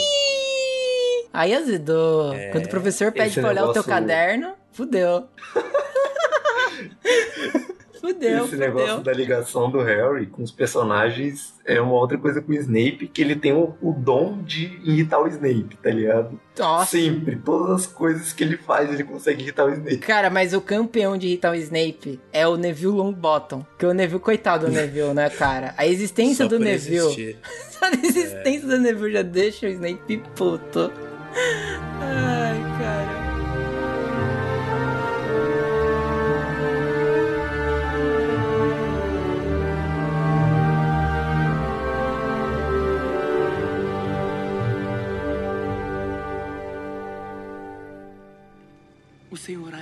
aí. Azedou. Quando o professor pede pra olhar o teu caderno, fudeu. (laughs) fudeu, Esse negócio fudeu. da ligação do Harry com os personagens é uma outra coisa com o Snape, que ele tem o, o dom de irritar o Snape, tá ligado? Nossa. Sempre, todas as coisas que ele faz, ele consegue irritar o Snape. Cara, mas o campeão de irritar o Snape é o Neville Longbottom. Que o Neville, coitado do Neville, né, cara? A existência Só do Neville. existir. (laughs) Só a existência do Neville já deixa o Snape puto. Ai, cara.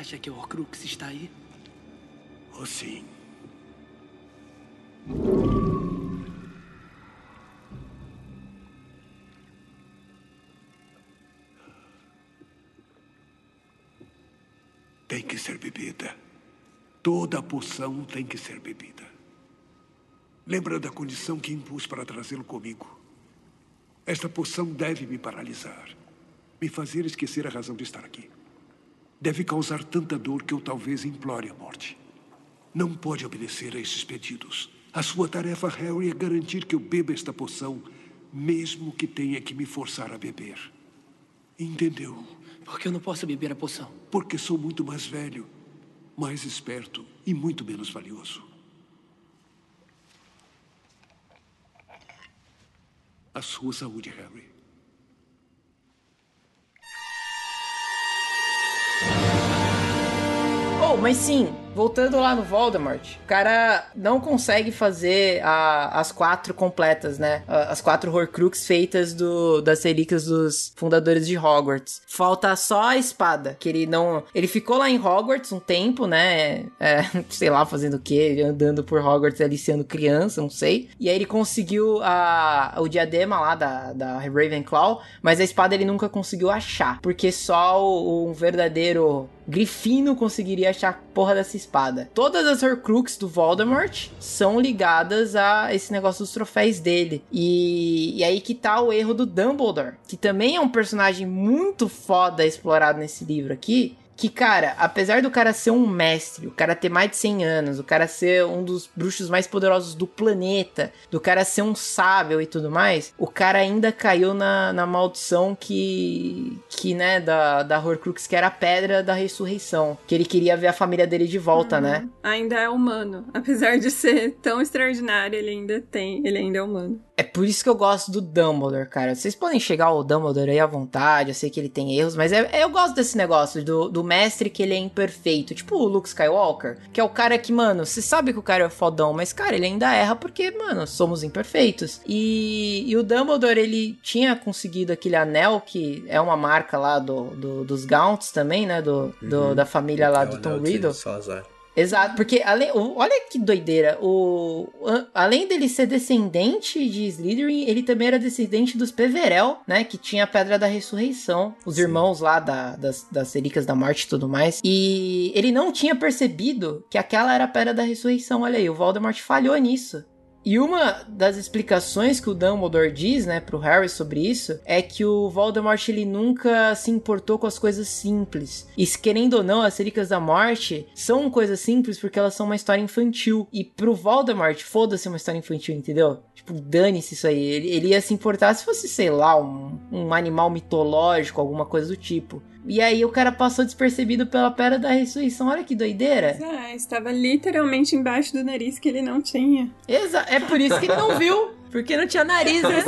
Acha que o Horcrux está aí? Oh, sim. Tem que ser bebida. Toda poção tem que ser bebida. Lembra da condição que impus para trazê-lo comigo? Esta poção deve me paralisar, me fazer esquecer a razão de estar aqui. Deve causar tanta dor que eu talvez implore a morte. Não pode obedecer a esses pedidos. A sua tarefa, Harry, é garantir que eu beba esta poção, mesmo que tenha que me forçar a beber. Entendeu? Por que eu não posso beber a poção? Porque sou muito mais velho, mais esperto e muito menos valioso. A sua saúde, Harry. Oh, mas sim, voltando lá no Voldemort, o cara não consegue fazer a- as quatro completas, né? As quatro Horcrux feitas do, das relíquias dos fundadores de Hogwarts. Falta só a espada, que ele não... Ele ficou lá em Hogwarts um tempo, né? É, (laughs) sei lá, fazendo o quê? Andando por Hogwarts ali sendo criança, não sei. E aí ele conseguiu a, o diadema lá da, da Ravenclaw, mas a espada ele nunca conseguiu achar, porque só o- um verdadeiro Grifino conseguiria achar a porra dessa espada. Todas as Horcrux do Voldemort são ligadas a esse negócio dos troféus dele. E, e aí que tá o erro do Dumbledore, que também é um personagem muito foda explorado nesse livro aqui. Que, cara, apesar do cara ser um mestre, o cara ter mais de 100 anos, o cara ser um dos bruxos mais poderosos do planeta, do cara ser um sábio e tudo mais, o cara ainda caiu na, na maldição que, que, né, da, da Horcrux, que era a pedra da ressurreição. Que ele queria ver a família dele de volta, né? Ainda é humano. Apesar de ser tão extraordinário, ele ainda tem. Ele ainda é humano. É por isso que eu gosto do Dumbledore, cara. Vocês podem chegar ao Dumbledore aí à vontade, eu sei que ele tem erros, mas é, é- eu gosto desse negócio do, do mestre que ele é imperfeito. Tipo o Luke Skywalker, que é o cara que, mano, você sabe que o cara é fodão, mas, cara, ele ainda erra porque, mano, somos imperfeitos. E, e o Dumbledore, ele tinha conseguido aquele anel, que é uma marca lá do, do- dos Gaunts também, né? Do, do- Uhum. da família lá É do Tom anel que Riddle. Exato, porque além, olha que doideira, o, além dele ser descendente de Slytherin, ele também era descendente dos Peverell, né, que tinha a Pedra da Ressurreição, os irmãos lá da- das, das da Morte e tudo mais, e ele não tinha percebido que aquela era a Pedra da Ressurreição, olha aí, o Voldemort falhou nisso. E uma das explicações que o Dumbledore diz, né, pro Harry sobre isso, é que o Voldemort ele nunca se importou com as coisas simples. E se querendo ou não, as Relíquias da Morte são coisas simples porque elas são uma história infantil. E pro Voldemort, foda-se uma história infantil, entendeu? Tipo, dane-se isso aí. Ele, ele ia se importar se fosse, sei lá, um, um animal mitológico, alguma coisa do tipo. E aí o cara passou despercebido pela Pedra da Ressurreição. Olha que doideira. É, estava literalmente embaixo do nariz que ele não tinha. Exa é por isso que ele não viu. Porque não tinha nariz, né?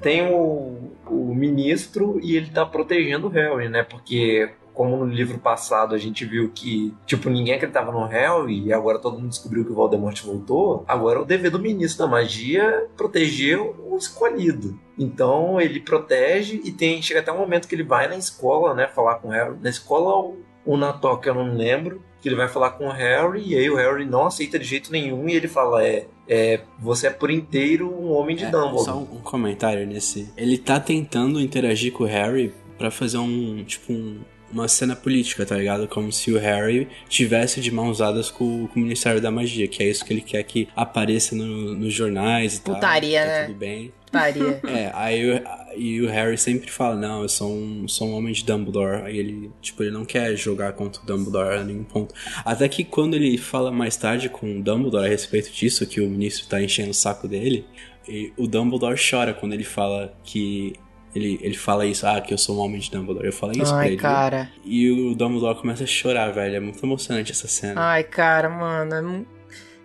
Tem o, o ministro e ele tá protegendo o Harry, né? Porque como no livro passado a gente viu que, tipo, ninguém acreditava no Harry e agora todo mundo descobriu que o Voldemort voltou, agora é o dever do ministro da magia proteger o escolhido. Então ele protege e tem chega até um momento que ele vai na escola, né, falar com o Harry. Na escola ou o na toca, eu não lembro, que ele vai falar com o Harry e aí o Harry não aceita de jeito nenhum e ele fala é, é você é por inteiro um homem de Dumbledore. Só um, comentário nesse. Ele tá tentando interagir com o Harry pra fazer um. Tipo, um- uma cena política, tá ligado? Como se o Harry tivesse de mãos dadas com, com o Ministério da Magia, que é isso que ele quer que apareça no- nos jornais e Putaria, tal. Tá né? tudo bem. Putaria. (laughs) É, aí o, e o Harry sempre fala, não, eu sou um, sou um homem de Dumbledore. Aí ele, tipo, ele não quer jogar contra o Dumbledore a nenhum ponto. Até que quando ele fala mais tarde com o Dumbledore a respeito disso, que o ministro tá enchendo o saco dele, e o Dumbledore chora quando ele fala que. Ele, ele fala isso, ah, que eu sou um homem de Dumbledore. Eu falei isso pra Ai, ele. cara. E o Dumbledore começa a chorar, velho. É muito emocionante essa cena. Ai, cara, mano. é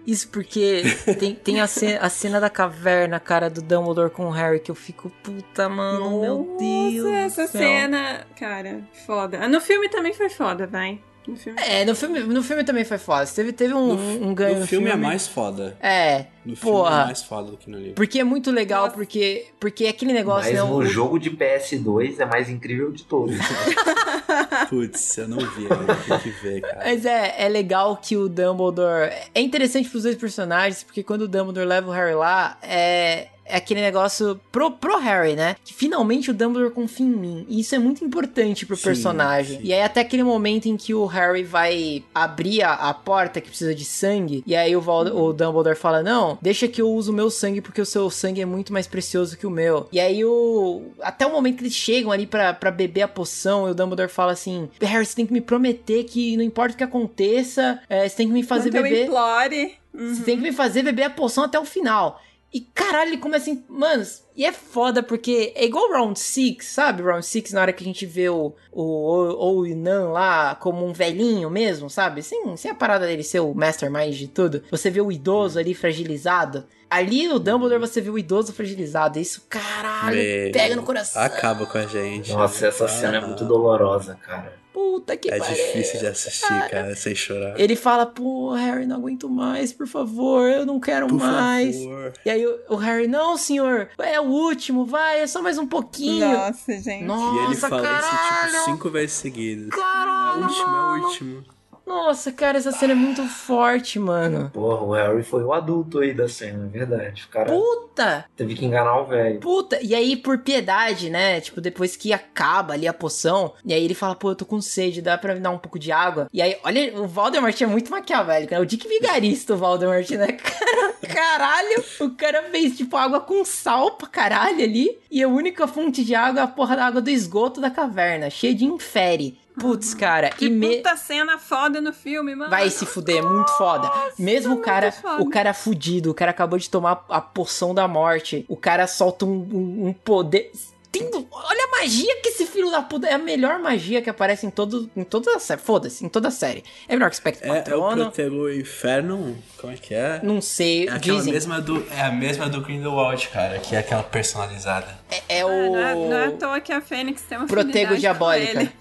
Isso porque (laughs) tem, tem a, ce- a cena da caverna, cara, do Dumbledore com o Harry, que eu fico, puta, mano, meu Deus. Nossa, essa cena, cara, foda. Ah, No filme também foi foda, vai. No filme. É, no filme, no filme também foi foda. Teve, teve um, um ganho no filme, é mais foda. É. No filme porra. é mais foda do que no livro. Porque é muito legal, porque, porque é aquele negócio, Mas né? no o- jogo de PS2 é mais incrível de todos. (laughs) Putz, eu não vi, eu que ver, cara. Mas é, é legal que o Dumbledore. É interessante pros dois personagens, porque quando o Dumbledore leva o Harry lá, é. É aquele negócio pro, pro Harry, né? Que finalmente o Dumbledore confia em mim. E isso é muito importante pro Sim, personagem. sim. E aí, até aquele momento em que o Harry vai abrir a, a porta que precisa de sangue. E aí o, o Dumbledore fala: Não, deixa que eu uso o meu sangue, porque o seu sangue é muito mais precioso que o meu. E aí o. Até o momento que eles chegam ali pra, pra beber a poção, e o Dumbledore fala assim: Harry, você tem que me prometer que não importa o que aconteça, é, você tem que me fazer Quanto eu beber. implore. Você tem que me fazer beber a poção até o final. E caralho, ele começa assim, mano, e é foda porque é igual Round 6, sabe? Round 6, na hora que a gente vê o, o, o, o Inan lá como um velhinho mesmo, sabe? Sem, sem a parada dele ser o mastermind de tudo. Você vê o idoso ali fragilizado. Ali no Dumbledore você vê o idoso fragilizado. Isso, caralho, Meu, pega no coração. Acaba com a gente. Nossa, essa cena é muito dolorosa, cara. Puta que É pariu. difícil de assistir, cara, sem chorar. Ele fala, pô, Harry, não aguento mais, por favor, eu não quero Por mais. favor. E aí o, o Harry, não, senhor, é o último, vai, é só mais um pouquinho. Nossa, gente. Nossa, e ele fala caralho. isso, tipo, cinco vezes seguidas. Caralho, É o último, é o último. Nossa, cara, essa cena é muito forte, mano. Porra, o Harry foi o adulto aí da cena, é verdade. O cara Puta! teve que enganar o velho. Puta, e aí por piedade, né? Tipo, depois que acaba ali a poção, e aí ele fala, pô, eu tô com sede, dá pra me dar um pouco de água. E aí, olha, o Voldemort é muito maquiavélico, né? O Dick Vigarista, o Voldemort, né? (laughs) Cara, caralho, o cara fez, tipo, água com sal pra caralho ali, e a única fonte de água é a porra da água do esgoto da caverna, cheia de infere. Putz, cara, Que e me... puta cena foda no filme, mano. Vai se fuder, é muito foda. Mesmo o cara, foda. o cara fudido, o cara acabou de tomar a poção da morte. O cara solta um, um- um poder. Tem- olha a magia que esse filho da puta. É a melhor magia que aparece em todo, em toda a série. Foda-se, em toda a série. É melhor que Spectre É, é o Patrono. Protego Inferno? Como é que é? Não sei, É aquela dizem. mesma do. É a mesma do Grindelwald, cara, que é aquela personalizada. É, é o. Não é, não é à toa que a Fênix tem uma Protego Diabólica.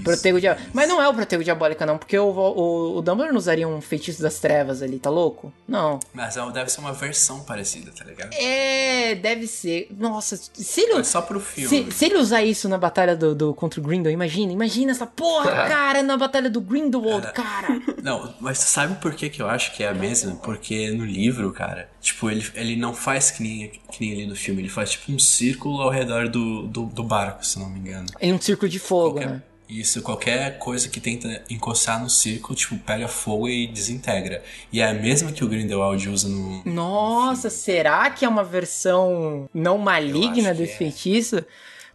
Ele. Protego Diabólica. Mas não é o Protego Diabólica, não. Porque o, o, o Dumbledore não usaria um feitiço das trevas ali, tá louco? Não. Mas é- deve ser uma versão parecida, tá ligado? É, deve ser. Nossa, se ele. É só pro filme. Se, se ele usar isso na batalha do, do contra o Grindelwald, imagina, imagina essa porra, (laughs) cara, na batalha do Grindelwald, cara. (laughs) Não, mas sabe por que, que eu acho que é a mesma? Porque no livro, cara, tipo, ele, ele não faz que nem, que nem ali no filme, ele faz tipo um círculo ao redor do, do, do barco, se não me engano. Em um círculo de fogo, Qualquer- né? Isso, qualquer coisa que tenta encostar no círculo, tipo, pega fogo e desintegra. E é a mesma que o Grindelwald usa no. Nossa, será que é uma versão não maligna desse feitiço?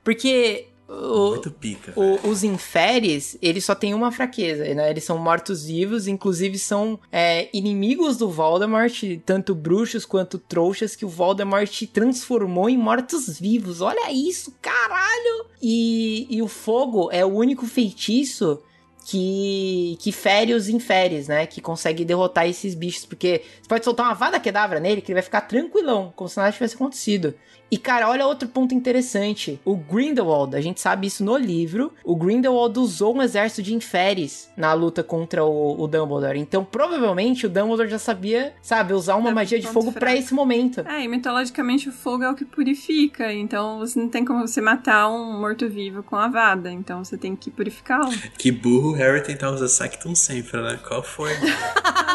Porque o, Muito pica. o- os inferes, eles só têm uma fraqueza, né? Eles são mortos-vivos, inclusive são é, inimigos do Voldemort, tanto bruxos quanto trouxas, que o Voldemort transformou em mortos-vivos. Olha isso, caralho! E, e o fogo é o único feitiço que, que fere os inferes, né? Que consegue derrotar esses bichos. Porque você pode soltar uma vada quedavra nele que ele vai ficar tranquilão, como se nada tivesse acontecido. E, cara, olha outro ponto interessante. O Grindelwald, a gente sabe isso no livro. O Grindelwald usou um exército de inferes na luta contra o, o Dumbledore. Então, provavelmente, o Dumbledore já sabia, sabe, usar uma magia de fogo pra fraco. esse momento. É, e mitologicamente o fogo é o que purifica, então você não tem como você matar um morto-vivo com a vada, então você tem que purificá-lo. (laughs) Que burro o Harry tentar usar Sectum sempre, né? Qual foi? (laughs)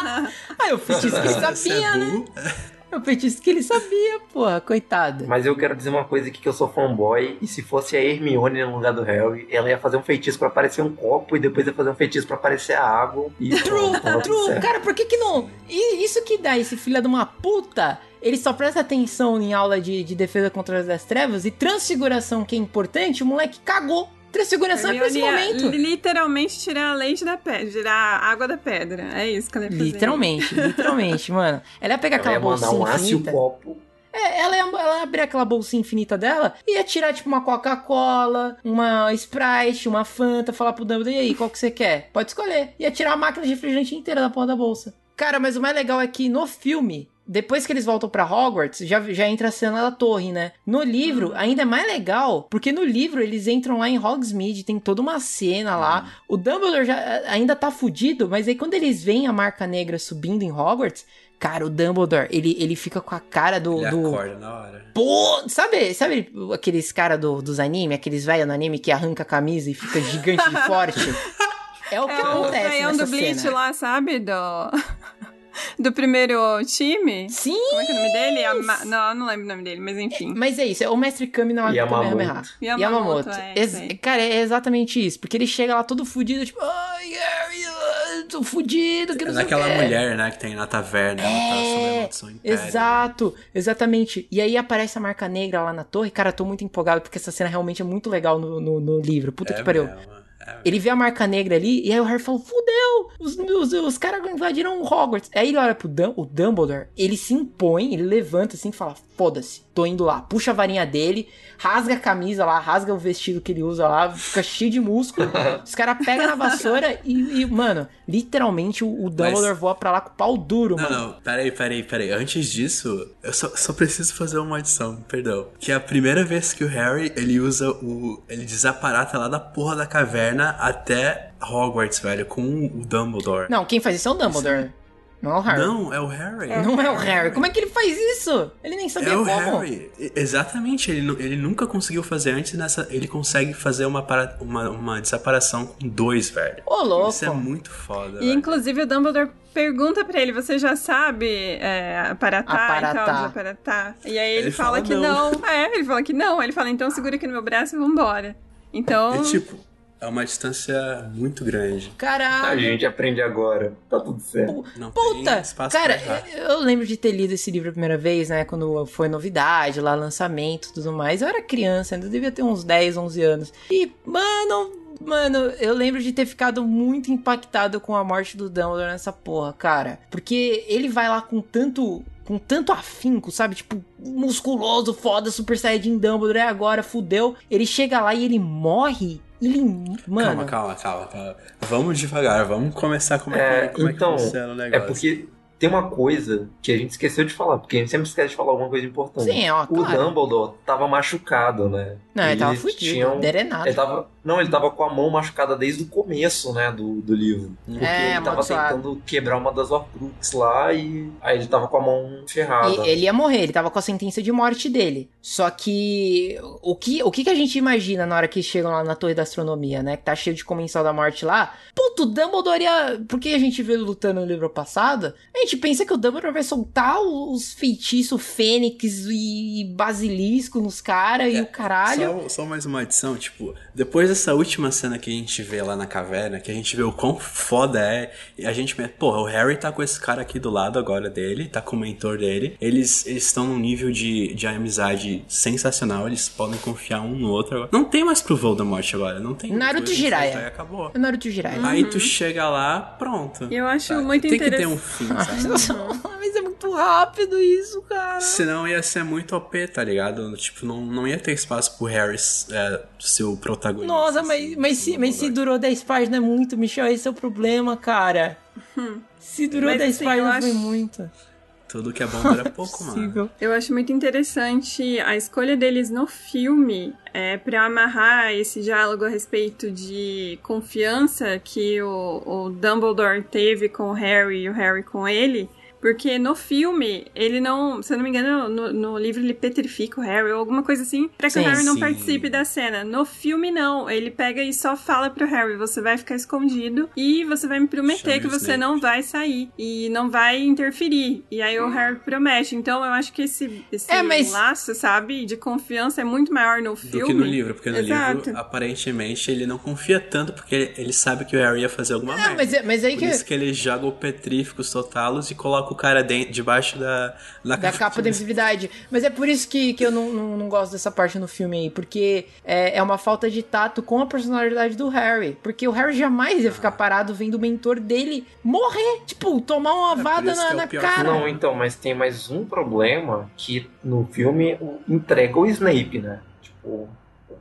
Ah, eu feitiço que ele Você é sabia, né? Burro? Eu feitiço que ele sabia, porra, coitado. Mas eu quero dizer uma coisa aqui que eu sou fanboy, e se fosse a Hermione no lugar do Harry, ela ia fazer um feitiço pra aparecer um copo, e depois ia fazer um feitiço pra aparecer a água. E True, pronto, true. Cara, por que que não... Isso que dá esse filho de uma puta... Ele só presta atenção em aula de, de defesa contra as trevas e transfiguração, que é importante, o moleque cagou. Transfiguração é pra esse momento. literalmente tirar a leite da pedra, tirar a água da pedra. É isso que ela ia fazer. Literalmente, literalmente, (laughs) mano. Ela ia pegar Ela aquela ia mandar bolsinha um e o infinita. copo. É, ela ia, ela ia abrir aquela bolsinha infinita dela e ia tirar, tipo, uma Coca-Cola, uma Sprite, uma Fanta, falar pro Dumbledore, e aí, qual que você quer? Pode escolher. Ia tirar a máquina de refrigerante inteira da porra da bolsa. Cara, mas o mais legal é que no filme, depois que eles voltam pra Hogwarts, já, já entra a cena da torre, né? No livro, ainda é mais legal, porque no livro eles entram lá em Hogsmeade, tem toda uma cena lá. O Dumbledore já eh, ainda tá fudido, mas aí quando eles veem a marca negra subindo em Hogwarts, cara, o Dumbledore, ele, ele fica com a cara do. Ele do... acorda na hora. Pô, sabe, sabe aqueles cara do, dos animes, aqueles velhos no anime que arranca a camisa e fica gigante e (laughs) forte? É o que É o acontece canhão nessa do Bleach cena. lá, sabe? Do... do primeiro time. Sim! Como é que é o nome dele? Ama- Não, não lembro o nome dele, mas enfim. Mas é isso, é o mestre Kami na Yamamoto. Kamehameha. Yamamoto, é, Ex- aí. cara, é exatamente isso. Porque ele chega lá todo fudido, tipo, ai, eu tô fudido, que não sei quê." mulher, né, que tem na taverna, ela tá sob a maldição império. Exato, exatamente. E aí aparece a marca negra lá na torre. Cara, eu tô muito empolgado porque essa cena realmente é muito legal no, no, no livro. Puta É que pariu. mesmo, é. Ele vê a marca negra ali e aí o Harry fala: Fudeu! Os, os, os caras invadiram Hogwarts. Aí ele olha pro o Dumbledore, ele se impõe, ele levanta assim e fala: foda-se, tô indo lá. Puxa a varinha dele, rasga a camisa lá, rasga o vestido que ele usa lá, fica cheio de músculo. (laughs) Os caras pegam na vassoura e, e, mano, literalmente o, o Dumbledore Mas- voa pra lá com o pau duro, Não, mano. não, peraí, peraí, peraí. Antes disso, eu só, só preciso fazer uma adição, perdão. Que é a primeira vez que o Harry, ele usa o... Ele desaparata lá da porra da caverna até Hogwarts, velho, com o Dumbledore. Não, quem faz isso é o Dumbledore. Não é o Harry. Não, é o Harry. Não é o Harry. Como é que ele faz isso? Ele nem sabia É o como. Harry. Exatamente, ele, ele nunca conseguiu fazer antes nessa. Ele consegue fazer uma, para- uma, uma desaparição com dois, velho. Ô, louco. Isso é muito foda. E velho. inclusive o Dumbledore pergunta pra ele, você já sabe é, aparatar, Aparatar. e tal, desaparatar? E aí ele, Ele fala, fala que não. não. É, ele fala que não. Aí Ele fala, então segura aqui no meu braço e vambora. Então, É tipo, é uma distância muito grande. A Caralho. gente aprende agora. Tá tudo certo. Não Puta! tem espaço Cara, eu lembro de ter lido esse livro a primeira vez, né? Quando foi novidade, lá, lançamento e tudo mais. Eu era criança, ainda devia ter uns 10, 11 anos. E, mano, mano, eu lembro de ter ficado muito impactado com a morte do Dumbledore nessa porra, cara. Porque ele vai lá com tanto. Com tanto afinco, sabe? Tipo, musculoso, foda, Super Saiyajin Dumbledore, é agora, fudeu. Ele chega lá e ele morre. Ele. Mano. Calma, calma, calma, calma. Vamos devagar, vamos começar como é, É, que, como então, é que funciona o É negócio. porque tem uma coisa que a gente esqueceu de falar, porque a gente sempre esquece de falar alguma coisa importante. Sim, ó, o claro. Dumbledore tava machucado, né? Não, ele tava Eles fudido, tinham- derenado. Ele tava, não, ele tava com a mão machucada desde o começo, né, do, do livro. Porque É, ele tava tentando quebrar uma das Horcruxes lá e aí ele tava com a mão ferrada. E- ele ia morrer, ele tava com a sentença de morte dele. Só que o que o que, que a gente imagina na hora que chegam lá na Torre da Astronomia, né? Que tá cheio de comensal da morte lá. Puto, o Dumbledore ia. Porque a gente vê ele lutando no livro passado. A gente pensa que o Dumbledore vai soltar os feitiços fênix e basilisco nos caras e o caralho. Só, só mais uma adição, tipo, depois dessa última cena que a gente vê lá na caverna, que a gente vê o quão foda é, e a gente, porra, o Harry tá com esse cara aqui do lado agora dele, tá com o mentor dele, eles estão num nível de, de amizade sensacional, eles podem confiar um no outro agora. Não tem mais pro Voldemort agora, não tem. Naruto Jiraiya. Acabou. É Naruto Jiraiya. Aí tu chega lá, pronto. eu acho Tá, muito Tem que ter interessante. um fim, sabe? (laughs) Mas é muito rápido isso, cara. Senão ia ser muito OP, tá ligado? Tipo, não, não ia ter espaço pro Harry é, ser o protagonista. Nossa, mas, mas, se, mas se durou 10 páginas é muito, Michel, esse é o problema, cara. Se durou Mas, 10 assim, páginas foi acho- muito. Tudo que é bom dura (laughs) pouco, mano. Eu acho muito interessante a escolha deles no filme é, para amarrar esse diálogo a respeito de confiança que o, o Dumbledore teve com o Harry e o Harry com ele. Porque no filme, ele não, se eu não me engano, no, no livro ele petrifica o Harry ou alguma coisa assim, pra que Sim, o Harry não sim. participe da cena. No filme, não. Ele pega e só fala pro Harry: você vai ficar escondido e você vai me prometer Chama que você Snape. não vai sair e não vai interferir. E aí o Harry promete. Então eu acho que esse, esse É, mas- laço, sabe, de confiança é muito maior no Do filme. que no livro, porque no Exato. livro, aparentemente, ele não confia tanto porque ele, ele sabe que o Harry ia fazer alguma Ah, merda. mas, é- mas aí Por que. isso que ele joga o Petríficos Totalos e coloca o cara dentro, debaixo da, da, Da capa da invisibilidade. Mas é por isso que, que eu não, não, não gosto dessa parte no filme aí. Porque é, é uma falta de tato com a personalidade do Harry. Porque o Harry jamais ia ficar parado vendo o mentor dele morrer. Tipo, tomar uma por vada na, é na cara. Não, então, mas tem mais um problema que no filme entrega o Snape, né? Tipo,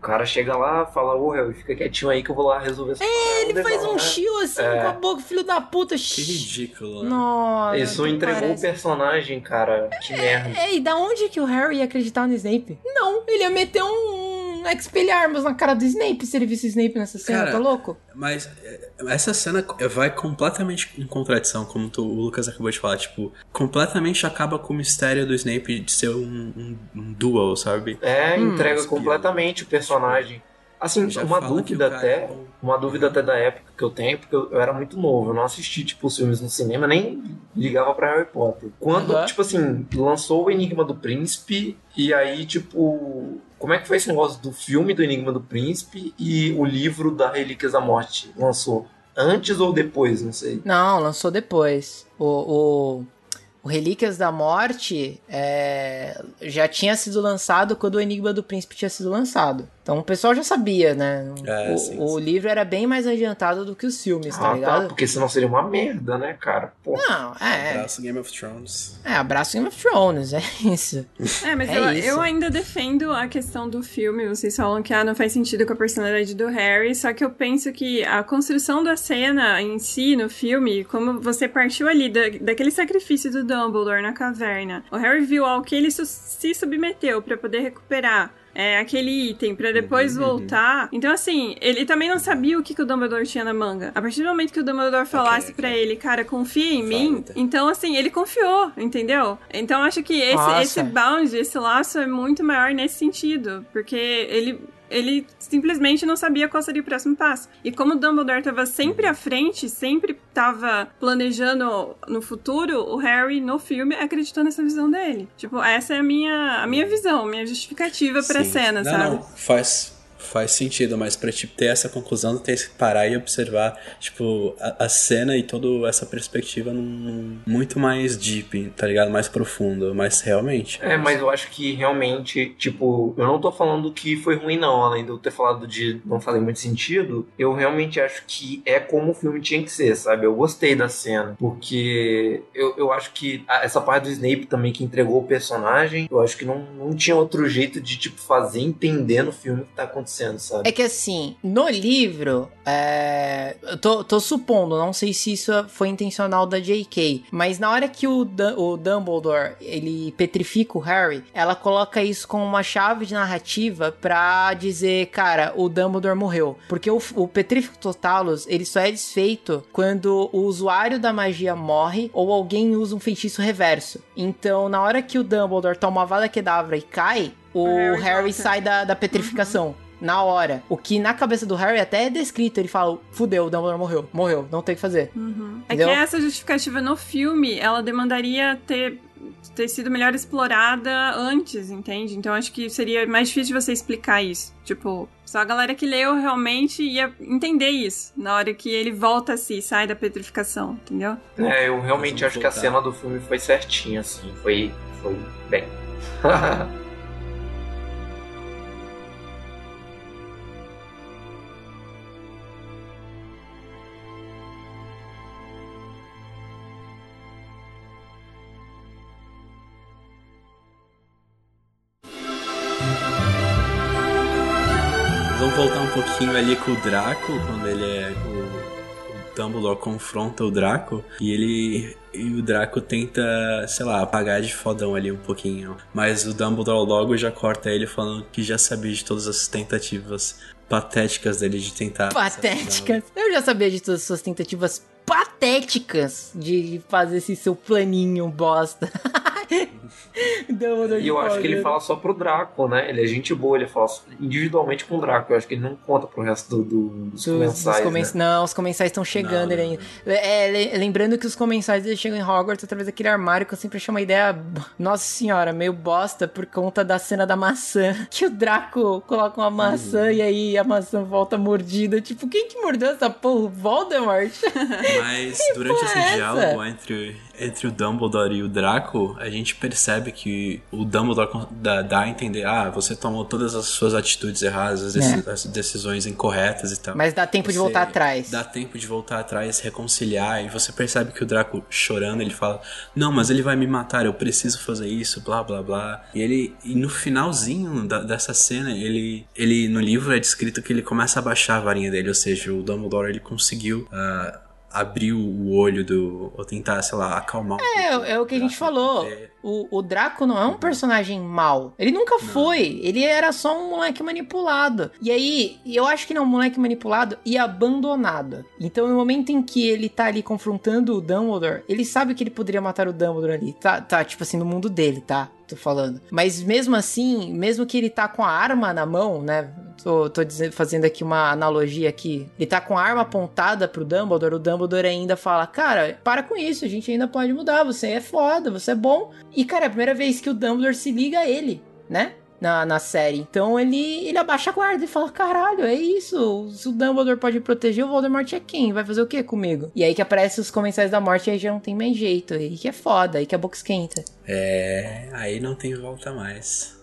cara chega lá, fala, ô Harry, fica quietinho aí que eu vou lá resolver essa É, ele faz um chill assim É. com a boca, filho da puta. Que ridículo. né? Nossa. Isso entregou parece. o personagem, cara. Que merda. É, e da onde que o Harry ia acreditar no Snape? Não, ele ia meter um Expelliarmus na cara do Snape se ele visse o Snape nessa cena, Cara, tá louco? Mas é, essa cena vai completamente em contradição, como tu- o Lucas acabou de falar. Tipo, completamente acaba com o mistério do Snape de ser um, um, um duel, sabe? É, Hum. entrega completamente o personagem. Assim, Já uma dúvida até, é uma dúvida até da época que eu tenho, porque eu, eu era muito novo, eu não assisti, tipo, os filmes no cinema, nem ligava pra Harry Potter. Quando, Aham. tipo assim, lançou o Enigma do Príncipe, e aí, tipo, como é que foi esse negócio do filme do Enigma do Príncipe e o livro da Relíquias da Morte? Lançou antes ou depois, não sei. Não, lançou depois. O, o, o Relíquias da Morte é, já tinha sido lançado quando o Enigma do Príncipe tinha sido lançado. Então o pessoal já sabia, né? É, o, sim, o livro era bem mais adiantado do que os filmes, tá Ah, ligado? tá, porque senão seria uma merda, né, cara? Pô. Não, é. Abraço Game of Thrones. É, abraço Game of Thrones, é isso. É, mas É eu, isso. eu ainda defendo a questão do filme. Vocês falam que ah, não faz sentido com a personalidade do Harry, só que eu penso que a construção da cena em si, no filme, como você partiu ali da, daquele sacrifício do Dumbledore na caverna, o Harry viu ao que ele su- se submeteu pra poder recuperar. É, aquele item pra depois Uhum, voltar. Então, assim, ele também não sabia o que, que o Dumbledore tinha na manga. A partir do momento que o Dumbledore falasse pra ele, cara, confia em mim, então, assim, ele confiou, entendeu? Então, acho que esse, Nossa. esse bound, esse laço é muito maior nesse sentido. Porque ele. Ele simplesmente não sabia qual seria o próximo passo. E como o Dumbledore estava sempre à frente, sempre estava planejando no futuro, o Harry, no filme, acreditou nessa visão dele. Tipo, essa é a minha, a minha visão, minha justificativa pra Sim. cena, não, sabe? Não, faz, faz sentido, mas pra tipo, ter essa conclusão, tem que parar e observar, tipo, a, a cena e toda essa perspectiva num, num- muito mais deep, tá ligado? Mais profundo, mas realmente. É, mas eu acho que realmente, tipo, eu não tô falando que foi ruim, não, além de eu ter falado de não fazer muito sentido, eu realmente acho que é como o filme tinha que ser, sabe? Eu gostei da cena, porque eu, eu acho que essa parte do Snape também que entregou o personagem, eu acho que não, não tinha outro jeito de, tipo, fazer entender no filme o que tá acontecendo, sabe? É que assim, no livro, é, eu tô, tô supondo, não sei se isso foi intencional da J.K., mas na hora que o, o Dumbledore ele petrifica o Harry, ela coloca isso como uma chave de narrativa pra dizer, cara, o Dumbledore morreu. Porque o, o Petrífico Totalus, ele só é desfeito quando o usuário da magia morre ou alguém usa um feitiço reverso. Então, na hora que o Dumbledore toma a Vada Kedavra e cai, o, Harry Harry, volta. sai da, da petrificação. Na hora. O que na cabeça do Harry até é descrito. Ele fala: fudeu, o Dumbledore morreu. Morreu, não tem o que fazer. Uhum. É que essa justificativa no filme, ela demandaria ter, ter sido melhor explorada antes, entende? Então acho que seria mais difícil de você explicar isso. Tipo, só a galera que leu realmente ia entender isso na hora que ele volta a si, sai da petrificação, entendeu? É, eu realmente acho que a voltar. cena do filme foi certinha, assim, foi, foi bem. (laughs) voltar um pouquinho ali com o Draco, quando ele é. O, o Dumbledore confronta o Draco e ele. E o Draco tenta, sei lá, apagar de fodão ali um pouquinho. Mas o Dumbledore logo já corta ele falando que já sabia de todas as tentativas patéticas dele de tentar. Patéticas. Eu já sabia de todas as suas tentativas patéticas de fazer esse seu planinho bosta. (laughs) (laughs) Dumbledore E eu acho que ele fala só pro Draco, né? Ele é gente boa, ele fala individualmente com o Draco. Eu acho que ele não conta pro resto do, do- dos Dos- dos comensais, comen- né? Não, os comensais estão chegando Não, ele ainda. É, le- lembrando que os comensais eles chegam em Hogwarts através daquele armário que eu sempre achei uma ideia, nossa senhora, meio bosta por conta da cena da maçã. (laughs) Que o Draco coloca uma maçã Uhum. e aí a maçã volta mordida. Tipo, quem que mordeu essa porra? Voldemort? Mas (laughs) durante esse é essa? diálogo entre, entre o Dumbledore e o Draco, a gente percebe que o Dumbledore dá, dá a entender: ah, você tomou todas as suas atitudes erradas, as, deci- as decisões incorretas e tal. É. Mas dá tempo de Você voltar atrás. Dá tempo de voltar atrás, reconciliar, e você percebe que o Draco chorando, ele fala: Não, mas ele vai me matar, eu preciso fazer isso, blá blá blá. E ele, e no finalzinho da- dessa cena, ele, ele no livro é descrito que ele começa a baixar a varinha dele, ou seja, o Dumbledore ele conseguiu. ah, abrir o olho do. ou tentar, sei lá, acalmar É, é o que a gente falou. É, O, o Draco não é um personagem mau. Ele nunca foi. Ele era só um moleque manipulado. E aí, eu acho que não, um moleque manipulado e abandonado. Então, no momento em que ele tá ali confrontando o Dumbledore, ele sabe que ele poderia matar o Dumbledore ali. Tá, tá tipo assim, no mundo dele, tá? Tô falando. Mas mesmo assim, mesmo que ele tá com a arma na mão, né? Tô, tô dizendo, fazendo aqui uma analogia aqui. Ele tá com a arma apontada pro Dumbledore, o Dumbledore ainda fala: Cara, para com isso, a gente ainda pode mudar. Você é foda, você é bom. E, cara, é a primeira vez que o Dumbledore se liga a ele, né? Na, na série. Então ele, ele abaixa a guarda e fala: Caralho, é isso. Se o Dumbledore pode proteger, o Voldemort é quem? Vai fazer o que comigo? E aí que aparece os comensais da morte e aí já não tem mais jeito. Aí que é foda, aí que a boca esquenta. É, aí não tem volta mais.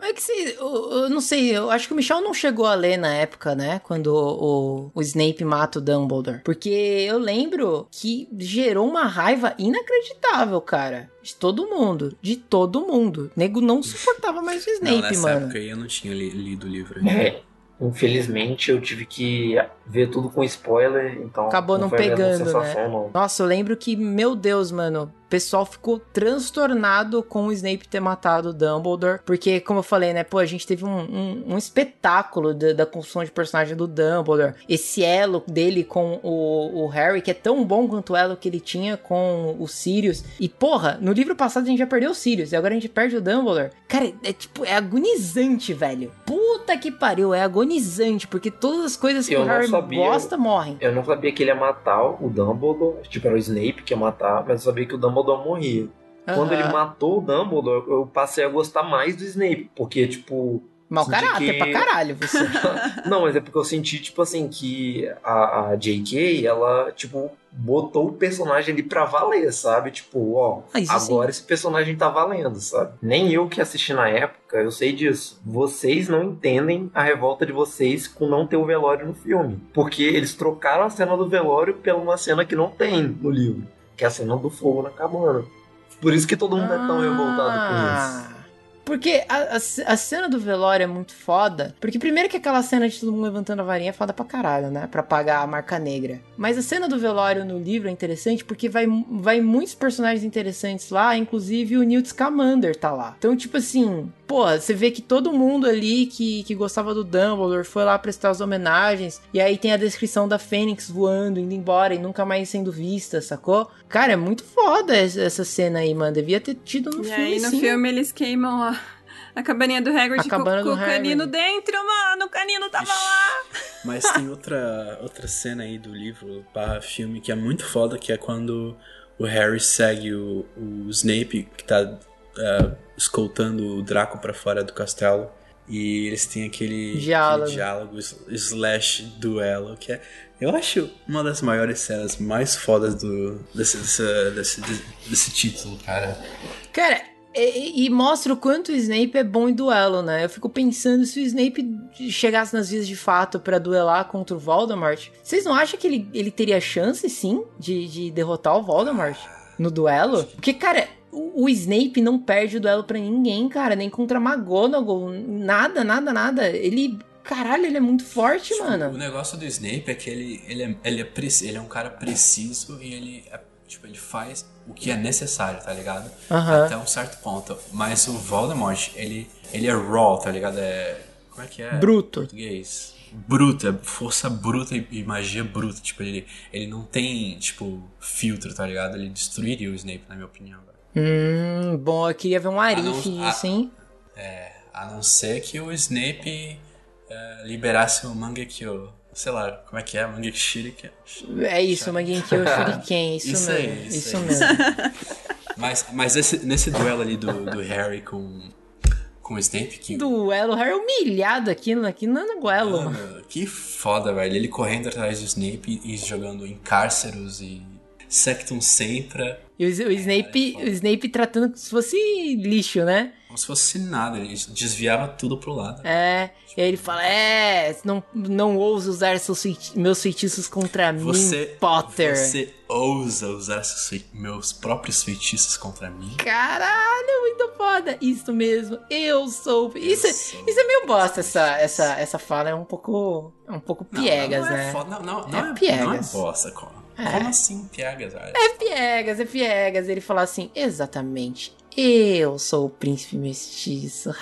É que se, eu, eu, não sei, eu acho que o Michel não chegou a ler na época, né? Quando o, o, o, Snape mata o Dumbledore. Porque eu lembro que gerou uma raiva inacreditável, cara. De todo mundo. De todo mundo. O nego não suportava mais o Snape, não, nessa mano. época eu não tinha li, lido o livro. É. Infelizmente eu tive que ver tudo com spoiler, então. Acabou não, não pegando, né? Não. Nossa, eu lembro que, meu Deus, mano, o pessoal ficou transtornado com o Snape ter matado o Dumbledore. Porque, como eu falei, né, pô, a gente teve um, um, um espetáculo da, da, construção de personagem do Dumbledore. Esse elo dele com o, o, Harry, que é tão bom quanto o elo que ele tinha com o Sirius. E, porra, no livro passado a gente já perdeu o Sirius e agora a gente perde o Dumbledore. Cara, é tipo, é agonizante, velho. Puta que pariu, é agonizante, porque todas as coisas que eu o Harry sabia, gosta morrem. Eu não sabia que ele ia matar o Dumbledore, tipo, era o Snape que ia matar, mas eu sabia que o Dumbledore Dumbledore morria. Uhum. Quando ele matou o Dumbledore, eu passei a gostar mais do Snape, porque, tipo. Mau caráter que... pra caralho, você. (laughs) não, mas é porque eu senti, tipo assim, que a, a J.K., ela, tipo, botou o personagem ali pra valer, sabe? Tipo, ó, ah, agora sim. esse personagem tá valendo, sabe? Nem eu que assisti na época, eu sei disso. Vocês não entendem a revolta de vocês com não ter o velório no filme. Porque eles trocaram a cena do velório pela uma cena que não tem no livro que é a cena do fogo na cabana. Por isso que todo mundo ah, é tão revoltado com isso. Porque a, a, a, cena do velório é muito foda. Porque primeiro que aquela cena de todo mundo levantando a varinha é foda pra caralho, né? Pra pagar a marca negra. Mas a cena do velório no livro é interessante porque vai, vai muitos personagens interessantes lá, inclusive o Newt Scamander tá lá. Então, tipo assim, Pô, você vê que todo mundo ali que, que gostava do Dumbledore foi lá prestar as homenagens. E aí tem a descrição da Fênix voando, indo embora e nunca mais sendo vista, sacou? Cara, é muito foda essa cena aí, mano. Devia ter tido no e filme. E aí no sim. filme eles queimam a, a cabaninha do Hagrid com, com o canino dentro, mano. O canino tava lá. Mas tem outra, outra cena aí do livro barra filme que é muito foda, que é quando o Harry segue o, o Snape, que tá uh, escoltando o Draco para fora do castelo. E eles têm aquele diálogo. aquele diálogo slash duelo, que é. Eu acho uma das maiores cenas mais fodas do, desse, desse, desse, desse título, cara. Cara, e, e, mostra o quanto o Snape é bom em duelo, né? Eu fico pensando se o Snape chegasse nas vias de fato para duelar contra o Voldemort, vocês não acham que ele, ele teria chance, sim, de, de derrotar o Voldemort no duelo? Porque, cara, o, Snape não perde o duelo para ninguém, cara, nem contra McGonagall, nada, nada, nada. Ele Caralho, ele é muito forte, tipo, mano. O negócio do Snape é que ele, ele, é, ele, é, ele é um cara preciso e ele, é, tipo, ele faz o que é necessário, tá ligado? Uhum. Até um certo ponto. Mas o Voldemort, ele, ele é raw, tá ligado? É, como é que é? Bruto. Português. Bruto, é força bruta e, magia bruta. Tipo, ele, ele não tem, tipo, filtro, tá ligado? Ele destruiria o Snape, na minha opinião. Hum, bom, eu queria ver um Arif nisso, hein? É, a não ser que o Snape é, liberasse o Mangekyo. Sei lá, como é que é? Mangekyo Shuriken? É isso, Mangekyo Shuriken, isso, isso mesmo. Aí, isso, isso aí. mesmo. (laughs) mas mas esse, nesse duelo ali do, do Harry com, com o Snape. Que... Duelo, Harry humilhado aqui, aqui não é duelo. Mano, que foda, velho. Ele correndo atrás do Snape e jogando em cárceros e Sectum Sempra. E o, o Snape, o Snape tratando como se fosse lixo, né? Como se fosse nada, ele desviava tudo pro lado. É, e aí ele fala: É, não, não ousa usar feiti meus feitiços contra você, mim, Potter. Você ousa usar meus próprios feitiços contra mim? Caralho, muito foda. Isso mesmo, eu sou. Eu isso, sou. isso é meio bosta, essa, essa, essa fala. É um pouco. É um pouco piegas, não, não né? É foda, não, não, não, é, piegas. Não é bosta, como. É. Como assim, Piegas? É Piegas, é Piegas. Ele fala assim, exatamente. Eu sou o príncipe mestiço. (laughs)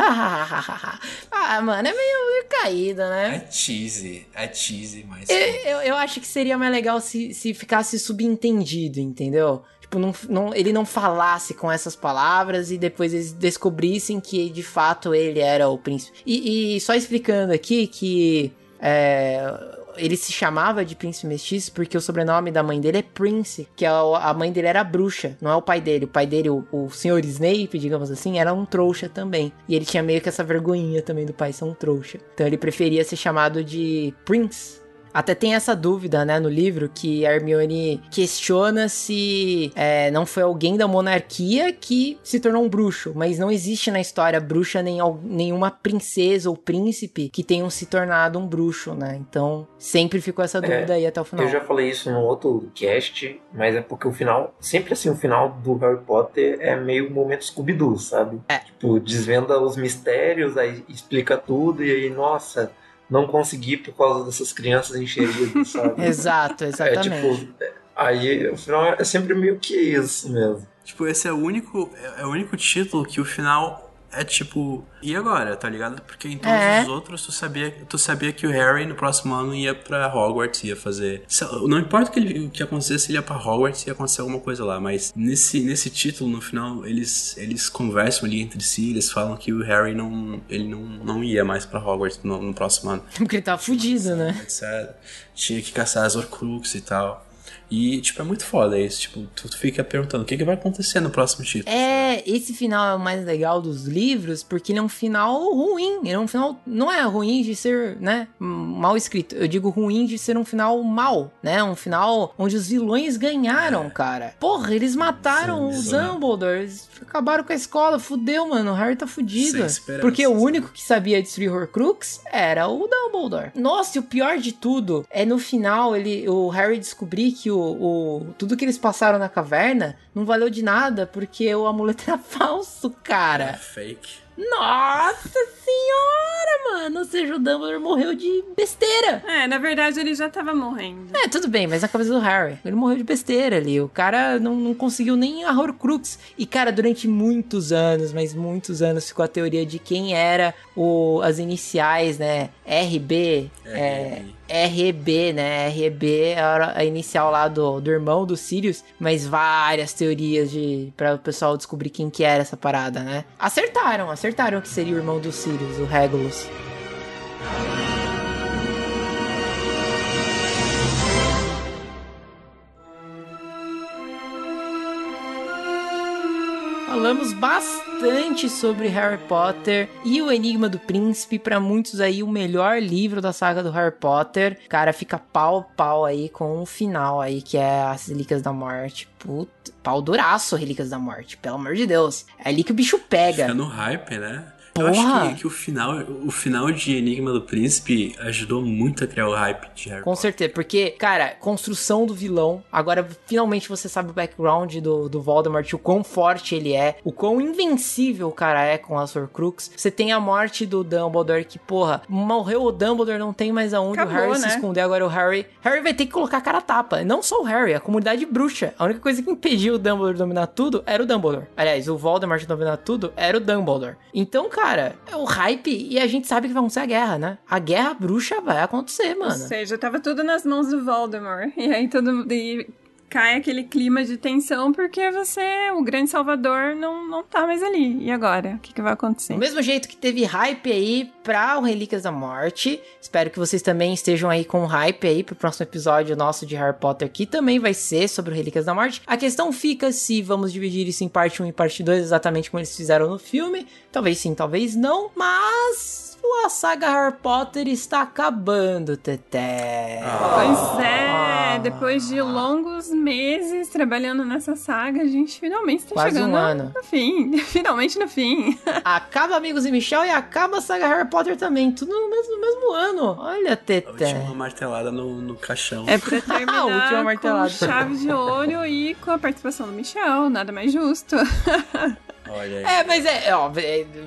ah, mano, é meio caída, né? É cheesy, é cheesy, mas. Eu, eu, eu, acho que seria mais legal se, se ficasse subentendido, entendeu? Tipo, não, não, ele não falasse com essas palavras e depois eles descobrissem que de fato ele era o príncipe. E, e só explicando aqui que. É, ele se chamava de príncipe mestiço porque o sobrenome da mãe dele é Prince, que a, a mãe dele era bruxa, não é o pai dele. O pai dele, o, o senhor Snape, digamos assim, era um trouxa também. E ele tinha meio que essa vergonhinha também do pai ser um trouxa. Então ele preferia ser chamado de Prince Até tem essa dúvida, né, no livro, que a Hermione questiona se é, não foi alguém da monarquia que se tornou um bruxo, mas não existe na história bruxa nem, nenhuma princesa ou príncipe que tenham se tornado um bruxo, né? Então sempre ficou essa dúvida é, aí até o final. Eu já falei isso no outro cast, mas é porque o final, sempre assim, o final do Harry Potter é meio momento Scooby-Doo, sabe? É. Tipo, desvenda os mistérios, aí explica tudo, e aí, nossa, não consegui por causa dessas crianças encheridas, sabe? (laughs) Exato, exatamente. É, tipo, aí o final é sempre meio que isso mesmo. Tipo, esse é o único, é, é o único título que o final é tipo, e agora, tá ligado? Porque em todos é. os outros tu sabia, tu sabia que o Harry no próximo ano ia para Hogwarts, ia fazer. Não importa o que, ele, o que acontecesse, ele ia pra Hogwarts ia acontecer alguma coisa lá. Mas nesse, nesse título, no final, eles, eles conversam ali entre si, eles falam que o Harry não. ele não, não ia mais pra Hogwarts no, no próximo ano. (laughs) Porque ele tava fudido, né? Etc. Tinha que caçar as Horcruxes e tal. E, tipo, é muito foda isso. Tipo, tu, tu fica perguntando o que, que vai acontecer no próximo título. É, esse final é o mais legal dos livros, porque ele é um final ruim. Ele é um final. Não é ruim de ser, né? Mal escrito. Eu digo ruim de ser um final mal, né? Um final onde os vilões ganharam, é. cara. Porra, eles mataram Sim, o Dumbledore. Eles acabaram com a escola. Fudeu, mano. O Harry tá fudido. Porque o único que sabia destruir Horcrux era o Dumbledore. Nossa, e o pior de tudo é no final ele, o Harry descobrir que o, o, tudo que eles passaram na caverna não valeu de nada porque o amuleto era (laughs) falso, cara. É fake. Nossa senhora, mano! Ou seja, o Dumbledore morreu de besteira. É, na verdade ele já tava morrendo. É, tudo bem, mas na cabeça do Harry. Ele morreu de besteira ali. O cara não, não conseguiu nem a Horcrux. E, cara, durante muitos anos, mas muitos anos, ficou a teoria de quem era o, as iniciais, né? RB. É, RB, né? RB era a inicial lá do, do irmão do Sirius, mas várias teorias de para o pessoal descobrir quem que era essa parada, né? Acertaram, acertaram que seria o irmão do Sirius, o Regulus. Falamos bastante sobre Harry Potter e o Enigma do Príncipe, para muitos aí o melhor livro da saga do Harry Potter. Cara, fica pau pau aí com o final aí, que é As Relíquias da Morte. Puta, pau duraço Relíquias da Morte, pelo amor de Deus. É ali que o bicho pega. Fica no hype, né? Porra. Eu acho que, que, o, final, o final de Enigma do Príncipe ajudou muito a criar o hype de Harry Com Potter. certeza, porque, cara, construção do vilão. Agora, finalmente você sabe o background do, do Voldemort, o quão forte ele é, o quão invencível o cara é com a Horcrux. Você tem a morte do Dumbledore, que, porra, morreu o Dumbledore, não tem mais aonde Acabou, o Harry né? se esconder. Agora o Harry. Harry vai ter que colocar a cara a tapa. Não só o Harry, a comunidade bruxa. A única coisa que impediu o Dumbledore de dominar tudo era o Dumbledore. Aliás, o Voldemort de dominar tudo era o Dumbledore. Então, cara cara, é o hype e a gente sabe que vai acontecer a guerra, né? A guerra bruxa vai acontecer, mano. Ou seja, tava tudo nas mãos do Voldemort. (laughs) E aí todo. E cai aquele clima de tensão porque você, o grande salvador, não, não tá mais ali. E agora? O que, que vai acontecer? Do mesmo jeito que teve hype aí pra o Relíquias da Morte, espero que vocês também estejam aí com hype aí pro próximo episódio nosso de Harry Potter, que também vai ser sobre o Relíquias da Morte. A questão fica se vamos dividir isso em parte 1 e parte 2, exatamente como eles fizeram no filme. Talvez sim, talvez não, mas a saga Harry Potter está acabando, Teté. Pois é, depois de longos meses trabalhando nessa saga, a gente finalmente está Quase chegando um ano. no fim. (laughs) Finalmente no fim. acaba Amigos e Michel e acaba a saga Harry Potter também. Tudo no mesmo, no mesmo ano. Olha, Teté. A última martelada no, no caixão. É pra (laughs) terminar a última martelada. com chave de ouro e com a participação do Michel. Nada mais justo. (laughs) Olha aí. É, mas é, ó,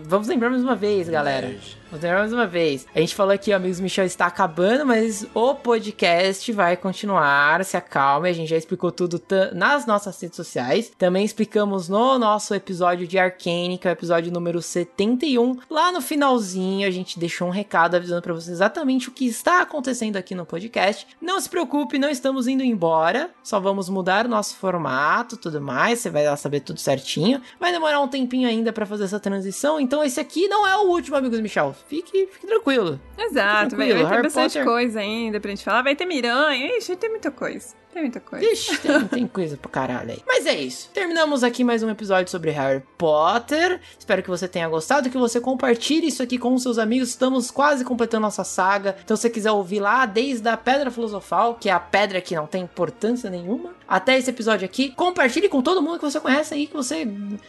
vamos lembrar mais uma vez, galera. Vamos lembrar mais uma vez. A gente falou que o Amigos Michel está acabando, mas o podcast vai continuar. Se acalme, a gente já explicou tudo nas nossas redes sociais. Também explicamos no nosso episódio de Arcane, que é o episódio número 71. Lá no finalzinho, a gente deixou um recado avisando para vocês exatamente o que está acontecendo aqui no podcast. Não se preocupe, não estamos indo embora. Só vamos mudar o nosso formato, tudo mais. Você vai lá saber tudo certinho. Vai demorar um tempinho ainda para fazer essa transição. Então esse aqui não é o último, Amigos Michel Fique, fique tranquilo. Exato, Fique vai, vai ter Harry bastante Potter- coisa ainda pra gente falar. Vai ter miranha, ixi, tem muita coisa. Tem muita coisa. Ixi, tem, tem coisa pra caralho aí. Mas é isso. Terminamos aqui mais um episódio sobre Harry Potter. Espero que você tenha gostado, que você compartilhe isso aqui com os seus amigos. Estamos quase completando nossa saga. Então, se você quiser ouvir lá, desde a Pedra Filosofal, que é a pedra que não tem importância nenhuma, até esse episódio aqui, compartilhe com todo mundo que você conhece aí, que você,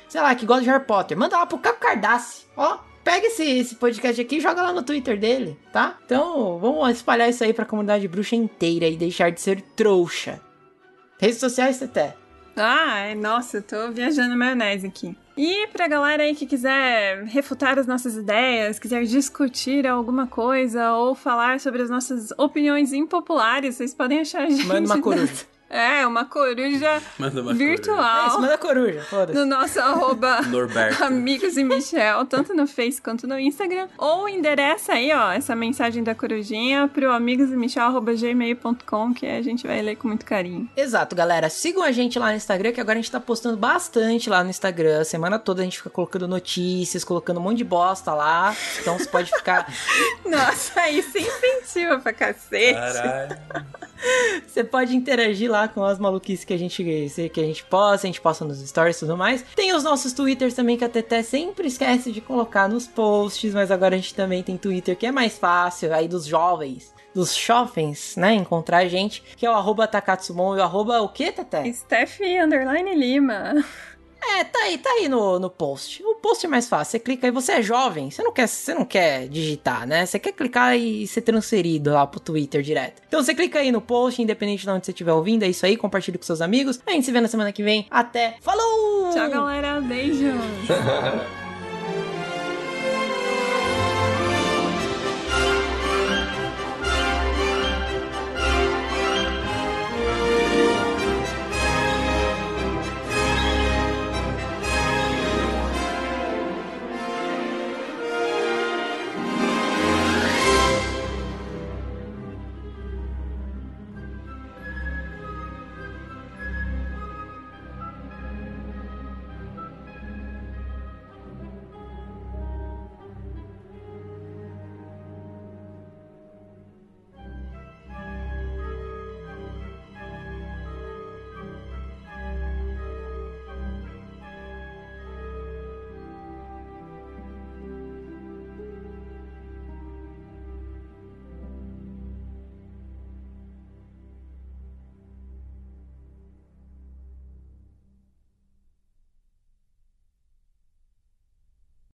sei lá, que gosta de Harry Potter. Manda lá pro Caco Cardassi, ó. Pega esse, esse podcast aqui e joga lá no Twitter dele, tá? Então, vamos espalhar isso aí pra comunidade bruxa inteira e deixar de ser trouxa. Redes sociais, Teté. Ai, nossa, eu tô viajando maionese aqui. E pra galera aí que quiser refutar as nossas ideias, quiser discutir alguma coisa ou falar sobre as nossas opiniões impopulares, vocês podem achar a gente. Manda uma (laughs) coruja. É, uma coruja Manda uma virtual. É isso, manda coruja, foda-se. No nosso arroba (laughs) Norberto. Amigos e Michel, tanto no Face quanto no Instagram. Ou endereça aí, ó, essa mensagem da corujinha pro amigosemichel.gmail.com que a gente vai ler com muito carinho. Exato, galera. Sigam a gente lá no Instagram, que agora a gente tá postando bastante lá no Instagram. A semana toda a gente fica colocando notícias, colocando um monte de bosta lá. Então você pode ficar. (laughs) Nossa, aí se incentiva pra cacete. Caralho. Você pode interagir lá com as maluquices que a gente, que a gente posta, a gente posta nos stories e tudo mais. Tem os nossos twitters também, que a Teté sempre esquece de colocar nos posts, mas agora a gente também tem Twitter, que é mais fácil, aí dos jovens, dos jovens, né, encontrar a gente, que é o arroba Takatsumon e o arroba o que? Steph Lima. É, tá aí, tá aí no, no post. O post é mais fácil. Você clica aí, você é jovem, você não quer, você não quer digitar, né? Você quer clicar e ser transferido lá pro Twitter direto. Então você clica aí no post, independente de onde você estiver ouvindo, é isso aí, compartilha com seus amigos. A gente se vê na semana que vem. Até. Falou! Tchau, galera. Beijos. (laughs)